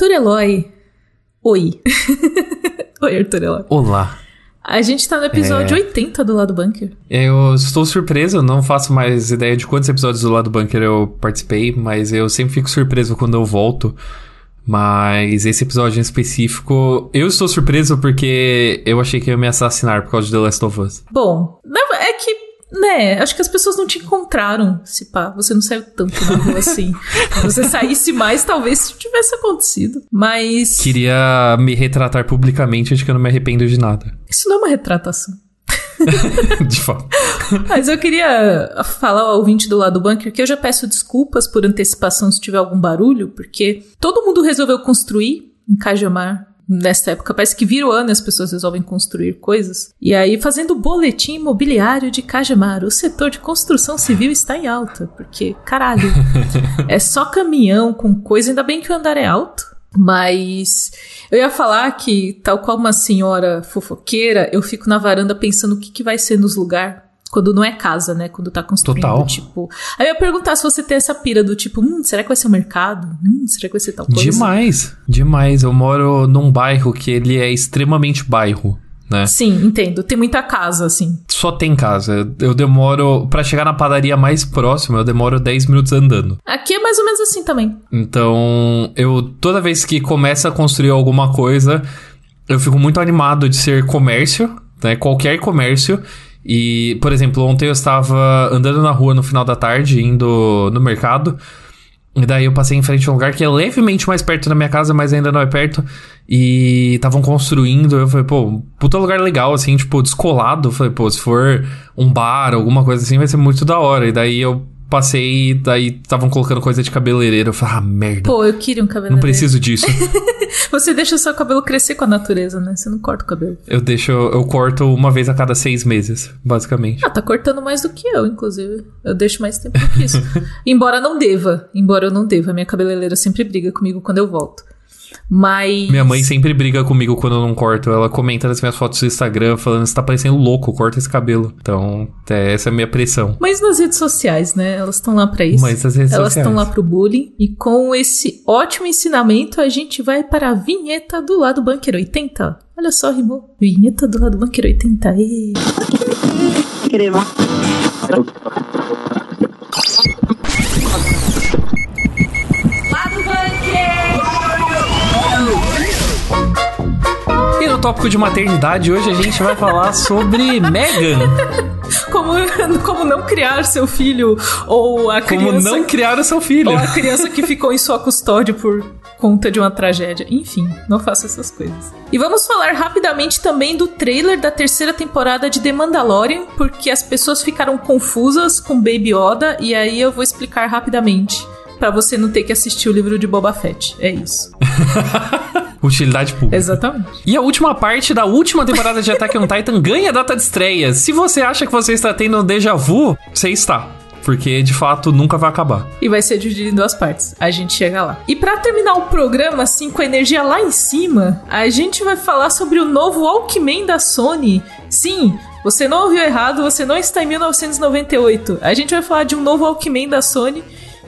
Arthur Eloy. Oi. Oi, Arthur Eloy. Olá. A gente tá no episódio é... 80 do Lado Bunker. Eu estou surpreso, não faço mais ideia de quantos episódios do Lado Bunker eu participei, mas eu sempre fico surpreso quando eu volto. Mas esse episódio em específico, eu estou surpreso porque eu achei que ia me assassinar por causa de The Last of Us. Bom, é que né, acho que as pessoas não te encontraram, se pá. Você não saiu tanto na rua assim. Se você saísse mais, talvez isso tivesse acontecido. Mas. Queria me retratar publicamente de que eu não me arrependo de nada. Isso não é uma retratação. de fato. Mas eu queria falar ao ouvinte do lado do bunker que eu já peço desculpas por antecipação se tiver algum barulho, porque todo mundo resolveu construir em Cajamar nessa época. Parece que vira o ano e as pessoas resolvem construir coisas. E aí, fazendo o boletim imobiliário de Cajamar, o setor de construção civil está em alta. Porque, caralho, é só caminhão com coisa. Ainda bem que o andar é alto. Mas eu ia falar que, tal qual uma senhora fofoqueira, eu fico na varanda pensando o que, que vai ser nos lugares quando não é casa, né? Quando tá construindo, Total. tipo. Aí eu ia perguntar se você tem essa pira do tipo, hum, será que vai ser um mercado? Hum, será que vai ser tal coisa? Demais, demais. Eu moro num bairro que ele é extremamente bairro. Né? Sim, entendo. Tem muita casa, assim. Só tem casa. Eu demoro. para chegar na padaria mais próxima, eu demoro 10 minutos andando. Aqui é mais ou menos assim também. Então, eu. Toda vez que começa a construir alguma coisa, eu fico muito animado de ser comércio, né? Qualquer comércio. E, por exemplo, ontem eu estava andando na rua no final da tarde, indo no mercado. E daí eu passei em frente a um lugar que é levemente mais perto da minha casa, mas ainda não é perto. E estavam construindo. Eu falei, pô, puta lugar legal, assim, tipo, descolado. Eu falei, pô, se for um bar, alguma coisa assim, vai ser muito da hora. E daí eu passei, daí estavam colocando coisa de cabeleireiro. Eu falei, ah, merda. Pô, eu queria um cabeleireiro. Não preciso disso. Você deixa o seu cabelo crescer com a natureza, né? Você não corta o cabelo. Eu deixo, eu corto uma vez a cada seis meses, basicamente. Ah, tá cortando mais do que eu, inclusive. Eu deixo mais tempo que isso. embora não deva, embora eu não deva. Minha cabeleireira sempre briga comigo quando eu volto. Mas. Minha mãe sempre briga comigo quando eu não corto. Ela comenta nas minhas fotos do Instagram falando: você tá parecendo louco, corta esse cabelo. Então, é, essa é a minha pressão. Mas nas redes sociais, né? Elas estão lá pra isso. Mas nas redes Elas estão lá pro bullying. E com esse ótimo ensinamento, a gente vai para a vinheta do lado Bunker 80. Olha só, rimou. Vinheta do lado Bunker 80. E... E no tópico de maternidade, hoje a gente vai falar sobre Megan. Como, como não criar seu filho ou a criança... Como não criar o seu filho. Ou a criança que ficou em sua custódia por conta de uma tragédia. Enfim, não faça essas coisas. E vamos falar rapidamente também do trailer da terceira temporada de The Mandalorian, porque as pessoas ficaram confusas com Baby Yoda, e aí eu vou explicar rapidamente. Pra você não ter que assistir o livro de Boba Fett. É isso. Utilidade pública. Exatamente. E a última parte da última temporada de Attack on Titan ganha data de estreia. Se você acha que você está tendo um déjà vu, você está. Porque de fato nunca vai acabar. E vai ser dividido em duas partes. A gente chega lá. E pra terminar o programa, assim, com a energia lá em cima, a gente vai falar sobre o novo Walkman da Sony. Sim, você não ouviu errado, você não está em 1998. A gente vai falar de um novo Walkman da Sony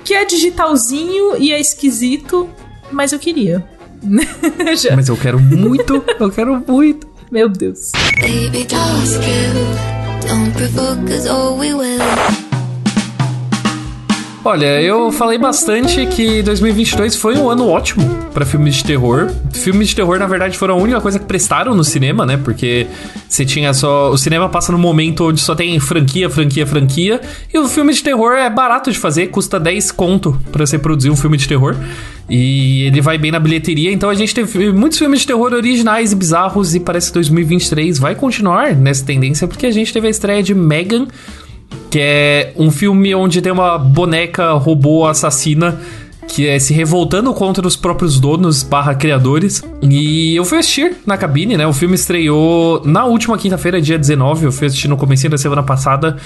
que é digitalzinho e é esquisito, mas eu queria. Mas eu quero muito, eu quero muito. Meu Deus. Baby, don't skill. Don't provoke us or we will. Olha, eu falei bastante que 2022 foi um ano ótimo pra filmes de terror. Filmes de terror, na verdade, foram a única coisa que prestaram no cinema, né? Porque você tinha só. O cinema passa no momento onde só tem franquia, franquia, franquia. E o filme de terror é barato de fazer, custa 10 conto pra você produzir um filme de terror. E ele vai bem na bilheteria. Então a gente teve muitos filmes de terror originais e bizarros. E parece que 2023 vai continuar nessa tendência, porque a gente teve a estreia de Megan que é um filme onde tem uma boneca robô assassina que é se revoltando contra os próprios donos barra criadores. E eu fui assistir na cabine, né? O filme estreou na última quinta-feira, dia 19. Eu fui assistir no começo da semana passada.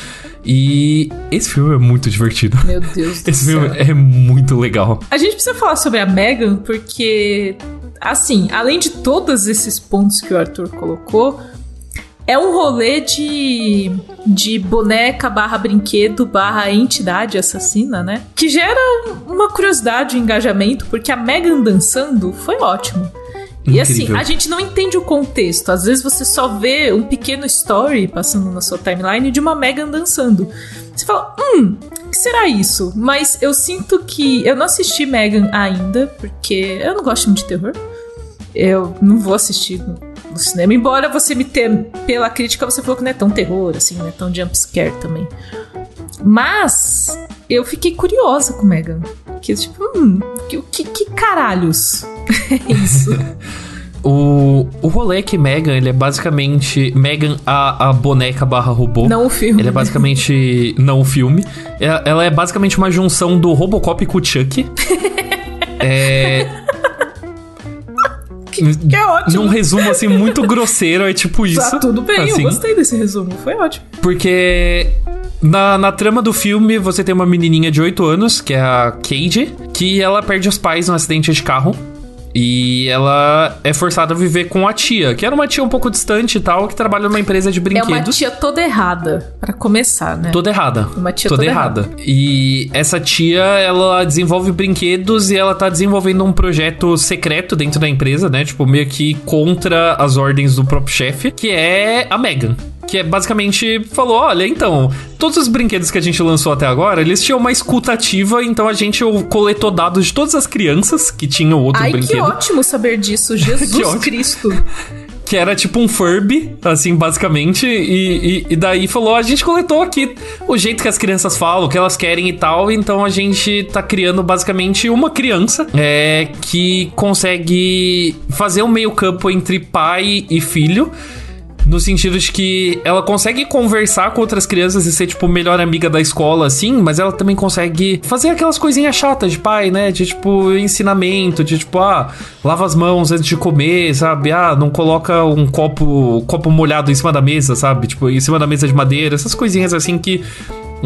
E esse filme é muito divertido. Meu Deus do Esse céu. filme é muito legal. A gente precisa falar sobre a Megan, porque, assim, além de todos esses pontos que o Arthur colocou, É um rolê de, de boneca barra brinquedo barra entidade assassina, né? Que gera uma curiosidade e um engajamento, porque a Megan dançando foi ótimo. E assim, a gente não entende o contexto. Às vezes você só vê um pequeno story passando na sua timeline de uma Megan dançando. Você fala, hum, o que será isso? Mas eu sinto que. Eu não assisti Megan ainda, porque eu não gosto muito de terror. Eu não vou assistir no, cinema. Embora você me ter. Pela crítica, você falou que não é tão terror, assim, não é tão jumpscare também. Mas eu fiquei curiosa com Megan. Que tipo, hum, que, que, que caralhos é isso? O, o rolê é que Megan, ele é basicamente. Megan, a, a boneca barra robô. não o filme. Ele é basicamente. não o filme. É- Ela é basicamente uma junção do Robocop com o Chuck. é. Que é ótimo. Num resumo, assim, muito grosseiro, é tipo isso. Tá tudo bem, assim. eu gostei desse resumo, foi ótimo. Porque na, na trama do filme você tem uma menininha de 8 anos, que é a Cade, que ela perde os pais num acidente de carro. E ela é forçada a viver com a tia, que era uma tia um pouco distante e tal, que trabalha numa empresa de É uma brinquedos. tia toda errada, pra começar, né? Toda errada. Uma tia toda toda errada. E essa tia, ela desenvolve brinquedos e ela tá desenvolvendo um projeto secreto dentro da empresa, né? Tipo, meio que contra as ordens do próprio chefe, que é a Megan. Que é basicamente falou: olha, então, todos os brinquedos que a gente lançou até agora, eles tinham uma escuta ativa, então a gente coletou dados de todas as crianças que tinham outro Ai, que brinquedo. ótimo saber disso, Que Jesus. Cristo. que era tipo um Furby, assim, basicamente. E, e, e daí falou: a gente coletou aqui o jeito que as crianças falam, o que elas querem e tal. Então a gente tá criando basicamente uma criança é, que consegue fazer um meio campo entre pai e filho. No sentido de que ela consegue conversar com outras crianças e ser, tipo, melhor amiga da escola, assim, mas ela também consegue fazer aquelas coisinhas chatas de pai, né? De, tipo, ensinamento, de, tipo, ah, lava as mãos antes de comer, sabe? Ah, não coloca um copo, copo molhado em cima da mesa, sabe? Tipo, em cima da mesa de madeira, essas coisinhas assim que.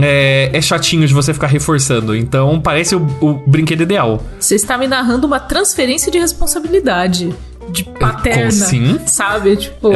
É, é chatinho de você ficar reforçando. Então, parece o, o brinquedo ideal. Você está me narrando uma transferência de responsabilidade. De paterna, sim. sabe? Tipo,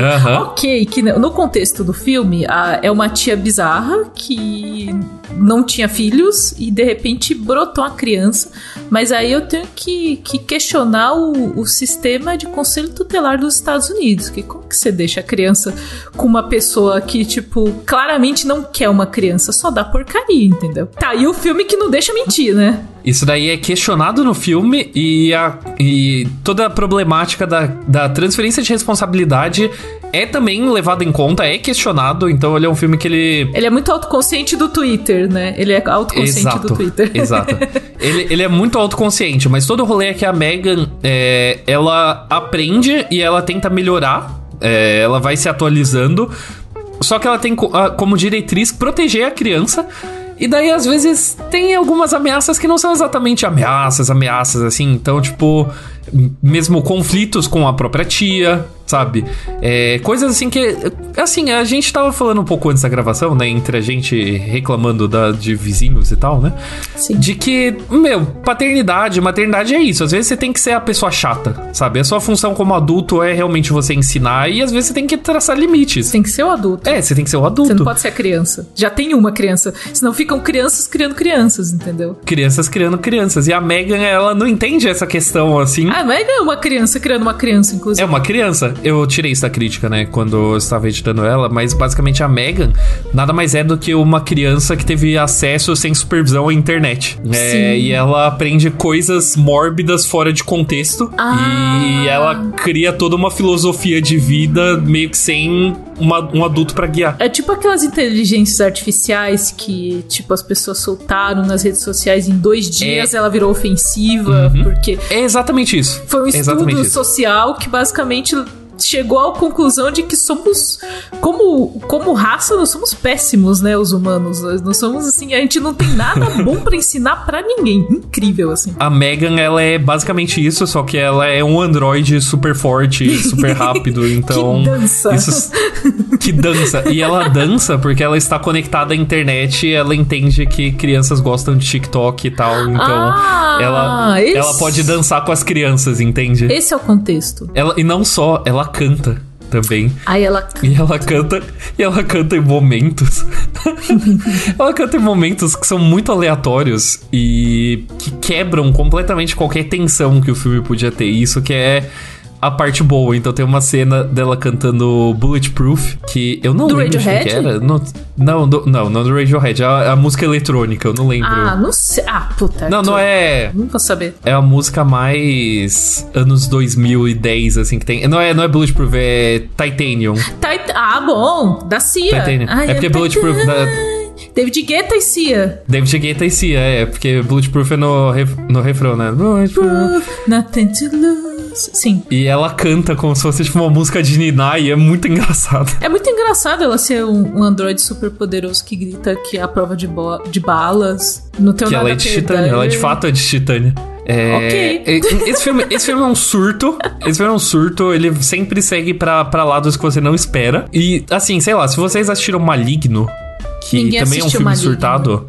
ok, que no no contexto do filme, a- é uma tia bizarra que não tinha filhos e de repente brotou uma criança. Mas aí eu tenho que, que questionar o, o sistema de conselho tutelar dos Estados Unidos. Que como que você deixa a criança com uma pessoa que, tipo, claramente não quer uma criança, só dá porcaria, entendeu? Tá, e o filme que não deixa mentir, né? Isso daí é questionado no filme e, a, e toda a problemática da, da transferência de responsabilidade é também levado em conta, é questionado. Então ele é um filme que ele. Ele é muito autoconsciente do Twitter, né? Ele é autoconsciente do Twitter. Exato. Ele, ele é muito autoconsciente, mas todo o rolê é que a Megan, é, ela aprende e ela tenta melhorar. é, ela vai se atualizando. Só que ela tem como diretriz proteger a criança. E daí, às vezes, tem algumas ameaças que não são exatamente ameaças, ameaças, assim. Então, tipo, mesmo conflitos com a própria tia, sabe? É, coisas assim que. Assim, a gente tava falando um pouco antes da gravação, né? Entre a gente reclamando da, de vizinhos e tal, né? Sim. De que, meu, paternidade, maternidade é isso. Às vezes você tem que ser a pessoa chata, sabe? A sua função como adulto é realmente você ensinar e às vezes você tem que traçar limites. Tem que ser o adulto. É, você tem que ser o adulto. Você não pode ser a criança. Já tem uma criança. Senão ficam crianças criando crianças, entendeu? Crianças criando crianças. E a Megan, ela não entende essa questão assim. Ah, mas é uma criança criando uma criança, inclusive. É uma criança. Eu tirei isso da crítica, né? Quando eu estava editando ela, mas basicamente a Megan nada mais é do que uma criança que teve acesso sem supervisão à internet. É, Sim. e ela aprende coisas mórbidas fora de contexto. Ah. E ela cria toda uma filosofia de vida meio que sem uma- um adulto pra guiar. É tipo aquelas inteligências artificiais que, tipo, as pessoas soltaram nas redes sociais em dois dias, ela virou ofensiva, porque É exatamente isso. Foi um estudo isso. social que basicamente chegou à conclusão de que somos, como, como raça, nós somos péssimos, né, os humanos. Nós nós somos assim, a gente não tem nada bom pra ensinar pra ninguém. Incrível, assim. A Megan, ela é basicamente isso, só que ela é um androide super forte, super rápido, então... dança. Isso, que dança. E ela dança porque ela está conectada à internet e ela entende que crianças gostam de TikTok e tal, então Ah, ela, esse- ela pode dançar com as crianças, entende? Esse é o contexto. Ela, e não só, ela canta também. Aí ela. E ela canta, e ela canta em momentos. ela canta em momentos que são muito aleatórios e que quebram completamente qualquer tensão que o filme podia ter. Isso que é a parte boa. Então tem uma cena dela cantando Bulletproof, que eu não Do lembro Radiohead? que era. Não, não, do- não, não do Radiohead, é a, a música eletrônica, eu não lembro. Ah, não sei. Ah, puta. não, não é. Não vou saber. É a música mais anos 2010, assim, que tem. Não é, não é Bulletproof, é Titanium. Tit- Ah, bom. Da Cia. Titanium. Ai, É porque eu- Bulletproof da- David Guetta e Cia. David Guetta e Cia, é, porque Bulletproof é no, ref, no refrão, né? Bulletproof. Nothing to lose. Sim. E ela canta como se fosse tipo uma música de Niná e é muito engraçado. É muito engraçado ela ser um, um androide super poderoso que grita que é a prova de, de balas. Não tem Que nada ela é de. Titânia, ela de fato é de Titânia. É, Ok. é- Esse filme, esse filme é um surto. Esse filme é um surto. Ele sempre segue pra, pra lados que você não espera. E, assim, sei lá, se vocês assistiram Maligno, que Ninguém também é um filme Maligno. surtado.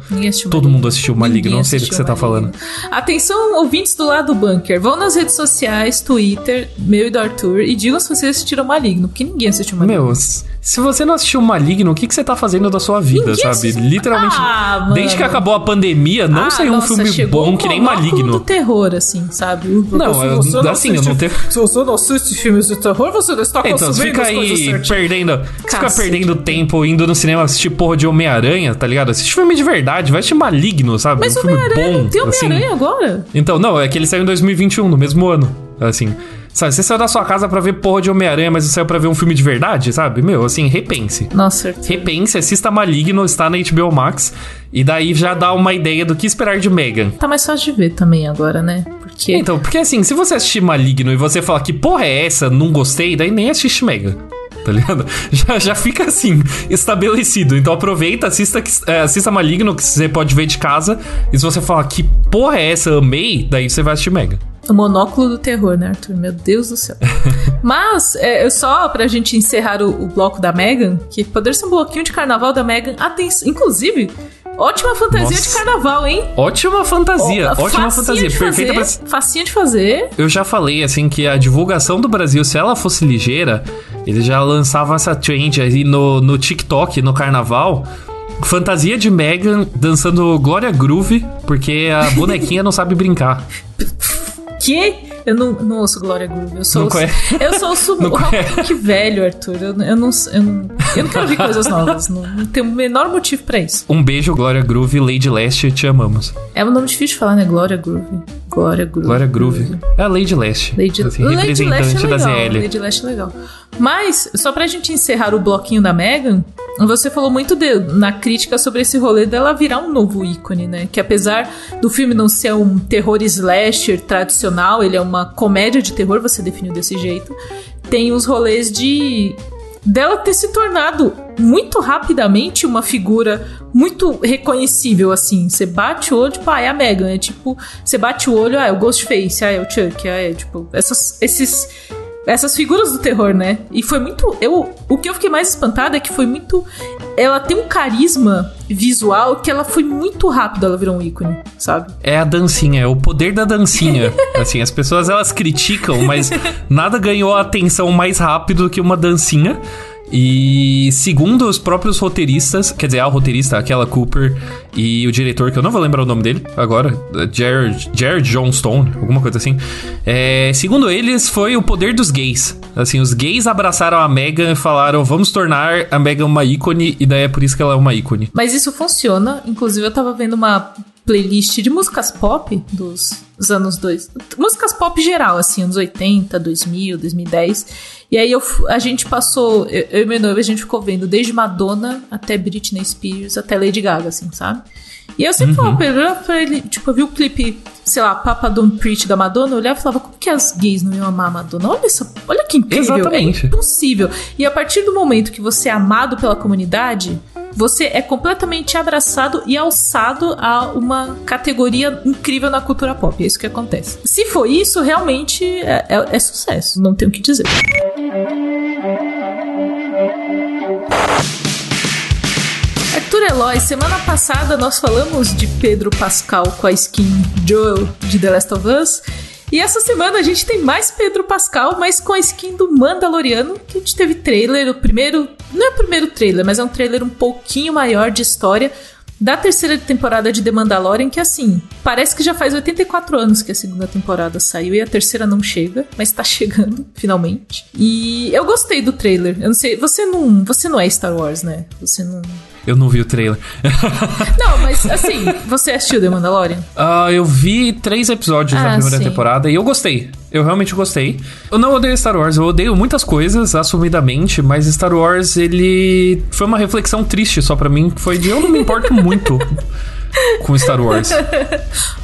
Todo mundo assistiu Maligno, Ninguém não sei do que você tá Maligno. Atenção, ouvintes do lado do bunker. Vão nas redes sociais, Twitter, meu e do Arthur, e digam se vocês assistiram Maligno, porque ninguém assistiu Maligno. Meu, s- se você não assistiu Maligno, o que, que você tá fazendo da sua vida, Ninguém sabe? assistiu. Literalmente. Ah, desde que acabou a pandemia, não Ah, saiu um nossa, filme bom que nem Maligno. do terror, assim, sabe? Não, eu- assim, eu não tenho- Se você não assiste filmes de terror, você não está Então, você fica aí perdendo. Você fica perdendo tempo indo no cinema assistir porra de Homem-Aranha, tá ligado? Assiste filme de verdade, vai assistir Maligno, sabe? Mas um filme Homem-Aranha, bom. tem assim. Homem-Aranha agora? Então, não, é que ele saiu em 2021, no mesmo ano. Assim. Sabe, você saiu da sua casa pra ver porra de Homem-Aranha, mas você saiu pra ver um filme de verdade, sabe? Meu, assim, repense. Nossa. Repense, assista Maligno, está na HBO Max. E daí já dá uma ideia do que esperar de Megan. Tá mais fácil de ver também agora, né? Porque. Então, porque assim, se você assistir Maligno e você falar que porra é essa, não gostei, daí nem assiste Mega. Tá ligado? Já, já fica assim, estabelecido. Então aproveita, assista, é, assista Maligno, que você pode ver de casa. E se você falar que porra é essa, amei, daí você vai assistir Mega. O monóculo do terror, né, Arthur? Meu Deus do céu. Mas, é, só pra gente encerrar o, o bloco da Megan, que poderia ser um bloquinho de carnaval da Megan. Atenção, inclusive, ótima fantasia Nossa. de carnaval, hein? Ótima fantasia, ótima fantasia, perfeita pra. fazer, Facinha de fazer. Eu já falei, assim, que a divulgação do Brasil, se ela fosse ligeira, eles já lançavam essa trend aí no, no TikTok, no carnaval. Fantasia de Megan dançando Glória Groove, porque a bonequinha não sabe brincar. Que? Eu não, não ouço Glória Groove. Eu sou Não conhece? Eu sou o sub... Não o rock velho, Arthur. Eu, eu, não, eu, não, eu não quero ouvir coisas novas. Não, não tenho o menor motivo pra isso. Um beijo, Glória Groove, Lady Leste, te amamos. É um nome difícil de falar, né? Glória Groove. Glória Groove. Glória Groove. É a Lady Leste. Lady, assim, Lady representante Leste é da legal, ZL. Lady Leste é legal. Mas, só pra gente encerrar o bloquinho da Megan, você falou muito de- na crítica sobre esse rolê dela virar um novo ícone, né? Que apesar do filme não ser um terror slasher tradicional, ele é uma comédia de terror, você definiu desse jeito, tem os rolês de dela ter se tornado muito rapidamente uma figura muito reconhecível, assim. Você bate o olho, tipo, ah, é a Megan. É tipo, você bate o olho, ah, é o Ghostface, ah, é o Chuck, ah, é tipo, essas, esses. Essas figuras do terror, né? E foi muito. Eu, o que eu fiquei mais espantada é que foi muito. Ela tem um carisma visual que ela foi muito rápido, ela virou um ícone, sabe? É a dancinha, é o poder da dancinha. assim, as pessoas elas criticam, mas nada ganhou a atenção mais rápido do que uma dancinha. E segundo os próprios roteiristas, quer dizer, a roteirista, aquela Cooper, e o diretor, que eu não vou lembrar o nome dele agora, Jared, Jared Johnstone, alguma coisa assim. é, segundo eles, foi o poder dos gays. Assim, os gays abraçaram a Megan e falaram: vamos tornar a Megan uma ícone, e daí é por isso que ela é uma ícone. Mas isso funciona. Inclusive, eu tava vendo uma playlist de músicas pop dos, dos anos dois. Músicas pop geral, assim, anos 80, 2000, 2010. E aí eu, a gente passou, eu, eu e meu noivo, a gente ficou vendo desde Madonna até Britney Spears, até Lady Gaga, assim, sabe? E eu sempre falava pra ele, pra tipo, eu vi o clipe, sei lá, Papa Don't Preach da Madonna, eu olhava e falava, como que as gays não iam amar a Madonna? Olha isso, olha que incrível, Exatamente. é impossível. E a partir do momento que você é amado pela comunidade, você é completamente abraçado e alçado a uma categoria incrível na cultura pop. É isso que acontece. Se for isso, realmente é, é- é sucesso. Não tenho o que dizer. Arthur Eloy, semana passada nós falamos de Pedro Pascal com a skin Joel de The Last of Us. E essa semana a gente tem mais Pedro Pascal, mas com a skin do Mandaloriano, que a gente teve trailer, o primeiro. Não é o primeiro trailer, mas é um trailer um pouquinho maior de história da terceira temporada de The Mandalorian, que assim, parece que já faz 84 anos que a segunda temporada saiu e a terceira não chega, mas tá chegando, finalmente. E eu gostei do trailer. Eu não sei, você não, você não é Star Wars, né? Você não Eu não vi o trailer. Não, mas assim, você assistiu The Mandalorian? Ah, eu vi três episódios da Ah, primeira sim. temporada e eu gostei. Eu realmente gostei. Eu não odeio Star Wars, eu odeio muitas coisas, assumidamente, mas Star Wars, ele. Foi uma reflexão triste só pra mim, que foi de eu não me importo muito com Star Wars.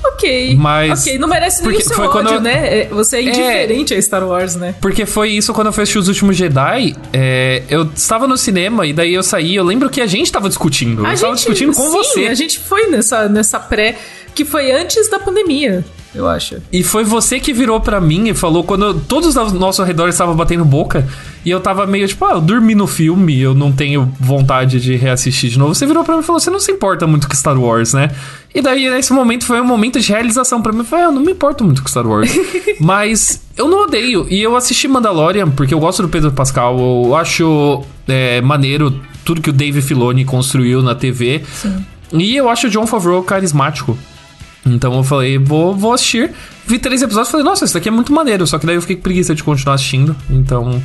Ok. Mas- Ok, não merece nem o seu foi ódio, quando eu- né? É, Você é indiferente a Star Wars, né? Porque foi isso quando eu fui assistir Os Últimos Jedi. é, eu estava no cinema e daí eu saí. Eu lembro que a gente tava discutindo. eu estava discutindo com sim, você. A gente foi nessa, nessa pré, que foi antes da pandemia, eu acho. E foi você que virou pra mim e falou quando eu- todos ao nosso redor estavam batendo boca e eu tava meio tipo, ah, eu dormi no filme, eu não tenho vontade de reassistir de novo. Você virou pra mim e falou, você não se importa muito com Star Wars, né? E daí nesse momento foi um momento de realização pra mim. Eu falei, ah, eu não me importo muito com Star Wars. Mas eu não odeio. E eu assisti Mandalorian porque eu gosto do Pedro Pascal, eu acho é, maneiro tudo que o Dave Filoni construiu na TV. E eu acho o John Favreau carismático. Então eu falei, vou, vou assistir. Vi três episódios e falei, nossa, isso daqui é muito maneiro. Só que daí eu fiquei com preguiça de continuar assistindo. Então.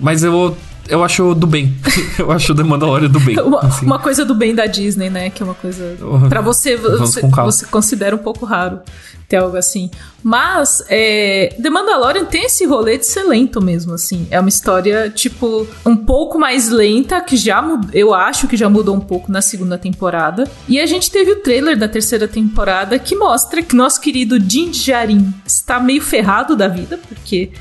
Mas eu, eu acho do bem. eu acho The Mandalorian do bem. Uma, assim. uma coisa do bem da Disney, né? Que é uma coisa. Pra você, você, você considera um pouco raro ter algo assim. Mas é, The Mandalorian tem esse rolê de ser lento mesmo, assim. É uma história, tipo, um pouco mais lenta, que já eu acho que já mudou um pouco na segunda temporada. E a gente teve o trailer da terceira temporada que mostra que nosso querido Din Djarin está meio ferrado da vida, porque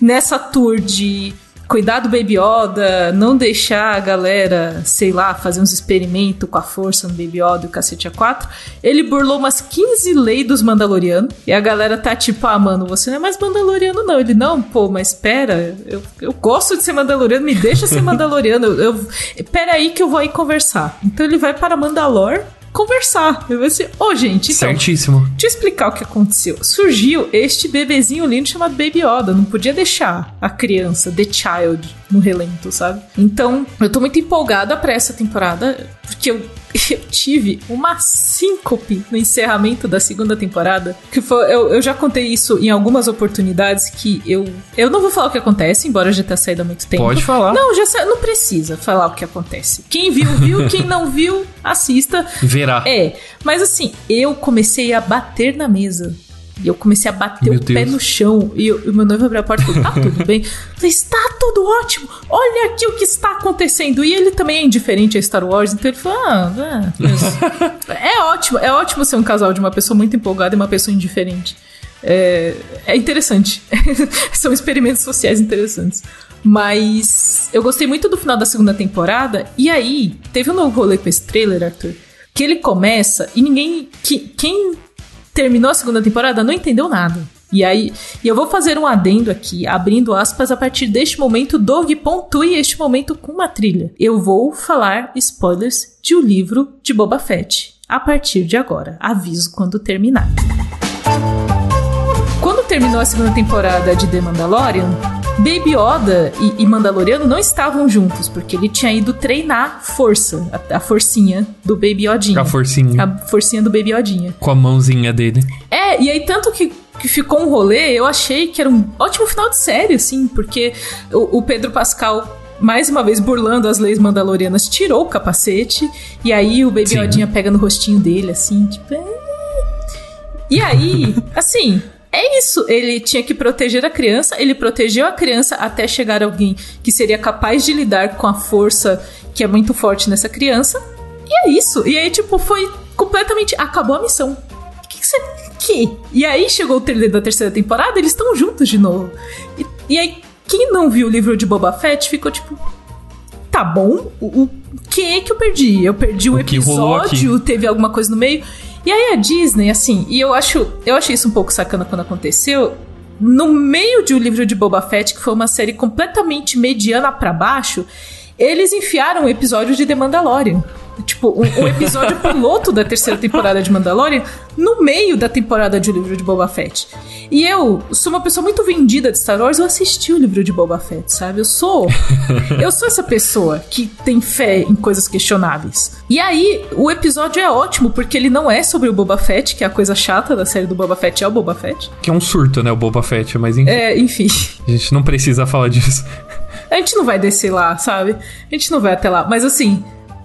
nessa tour de cuidar do Baby Yoda, não deixar a galera, sei lá, fazer uns experimentos com a força no Baby Yoda e o cacete a 4, ele burlou umas 15 leis dos Mandalorianos. E a galera tá tipo, ah, mano, você não é mais Mandaloriano, não. Ele, não, pô, mas pera, eu, eu gosto de ser Mandaloriano, me deixa ser Mandaloriano. Eu, eu, pera aí que eu vou aí conversar. Então ele vai para Mandalor conversar. Eu vou assim, ô gente, então, Certíssimo. Deixa eu explicar o que aconteceu. Surgiu este bebezinho lindo chamado Baby Yoda. Não podia deixar a criança, The Child, no relento, sabe? Então, eu tô muito empolgada pra essa temporada, porque eu, eu tive uma síncope no encerramento da segunda temporada. Que foi, eu, eu já contei isso em algumas oportunidades que eu. Eu não vou falar o que acontece, embora já tenha saído há muito tempo. Pode falar. Não, já sa- não precisa falar o que acontece. Quem viu, viu. Quem não viu, assista. Verá. É, mas assim, eu comecei a bater na mesa. E eu comecei a bater Meu o pé Deus. no chão. E eu- e o meu noivo abriu a porta e falou: Tá tudo bem? Eu falei: Está tudo ótimo. Olha aqui o que está acontecendo. E ele também é indiferente a Star Wars. Então ele falou: Ah, é, mas- é ótimo. É ótimo ser um casal de uma pessoa muito empolgada e uma pessoa indiferente. É, é interessante. São experimentos sociais interessantes. Mas eu gostei muito do final da segunda temporada. E aí, teve um novo rolê com esse trailer, Arthur. Que ele começa e ninguém. Que, quem terminou a segunda temporada não entendeu nada. E aí, e eu vou fazer um adendo aqui, abrindo aspas, a partir deste momento, Doug pontue este momento com uma trilha. Eu vou falar spoilers de o livro de Boba Fett. A partir de agora. Aviso quando terminar. Quando terminou a segunda temporada de The Mandalorian, Baby Yoda e, e Mandaloriano não estavam juntos, porque ele tinha ido treinar força, a, a forcinha do Baby Yodinha. A forcinha. A forcinha do Baby Yodinha. Com a mãozinha dele. É, e aí tanto que, que ficou um rolê, eu achei que era um ótimo final de série, assim, porque o, o Pedro Pascal, mais uma vez burlando as leis mandalorianas, tirou o capacete, e aí o Baby Sim. Yodinha pega no rostinho dele, assim, tipo... "Ah". E aí, assim... É isso, ele tinha que proteger a criança, ele protegeu a criança até chegar alguém que seria capaz de lidar com a força que é muito forte nessa criança. E é isso. E aí, tipo, foi completamente. Acabou a missão. O que que você. Que? E aí chegou o trailer da terceira temporada, eles estão juntos de novo. E, e aí, quem não viu o livro de Boba Fett ficou tipo. Tá bom, o, o que é que eu perdi? Eu perdi o, O episódio, teve alguma coisa no meio. E aí a Disney, assim, e eu acho, eu achei isso um pouco sacana quando aconteceu. No meio de o livro de Boba Fett, que foi uma série completamente mediana pra baixo, eles enfiaram um episódio de The Mandalorian. Tipo, um, um episódio piloto da terceira temporada de Mandalorian no meio da temporada de O Livro de Boba Fett. E eu sou uma pessoa muito vendida de Star Wars, eu assisti o livro de Boba Fett, sabe? Eu sou. eu sou essa pessoa que tem fé em coisas questionáveis. E aí, o episódio é ótimo, porque ele não é sobre o Boba Fett, que é a coisa chata da série do Boba Fett, é o Boba Fett. Que é um surto, né? O Boba Fett, mas enfim. É, enfim. A gente não precisa falar disso. A gente não vai descer lá, sabe? A gente não vai até lá. Mas assim,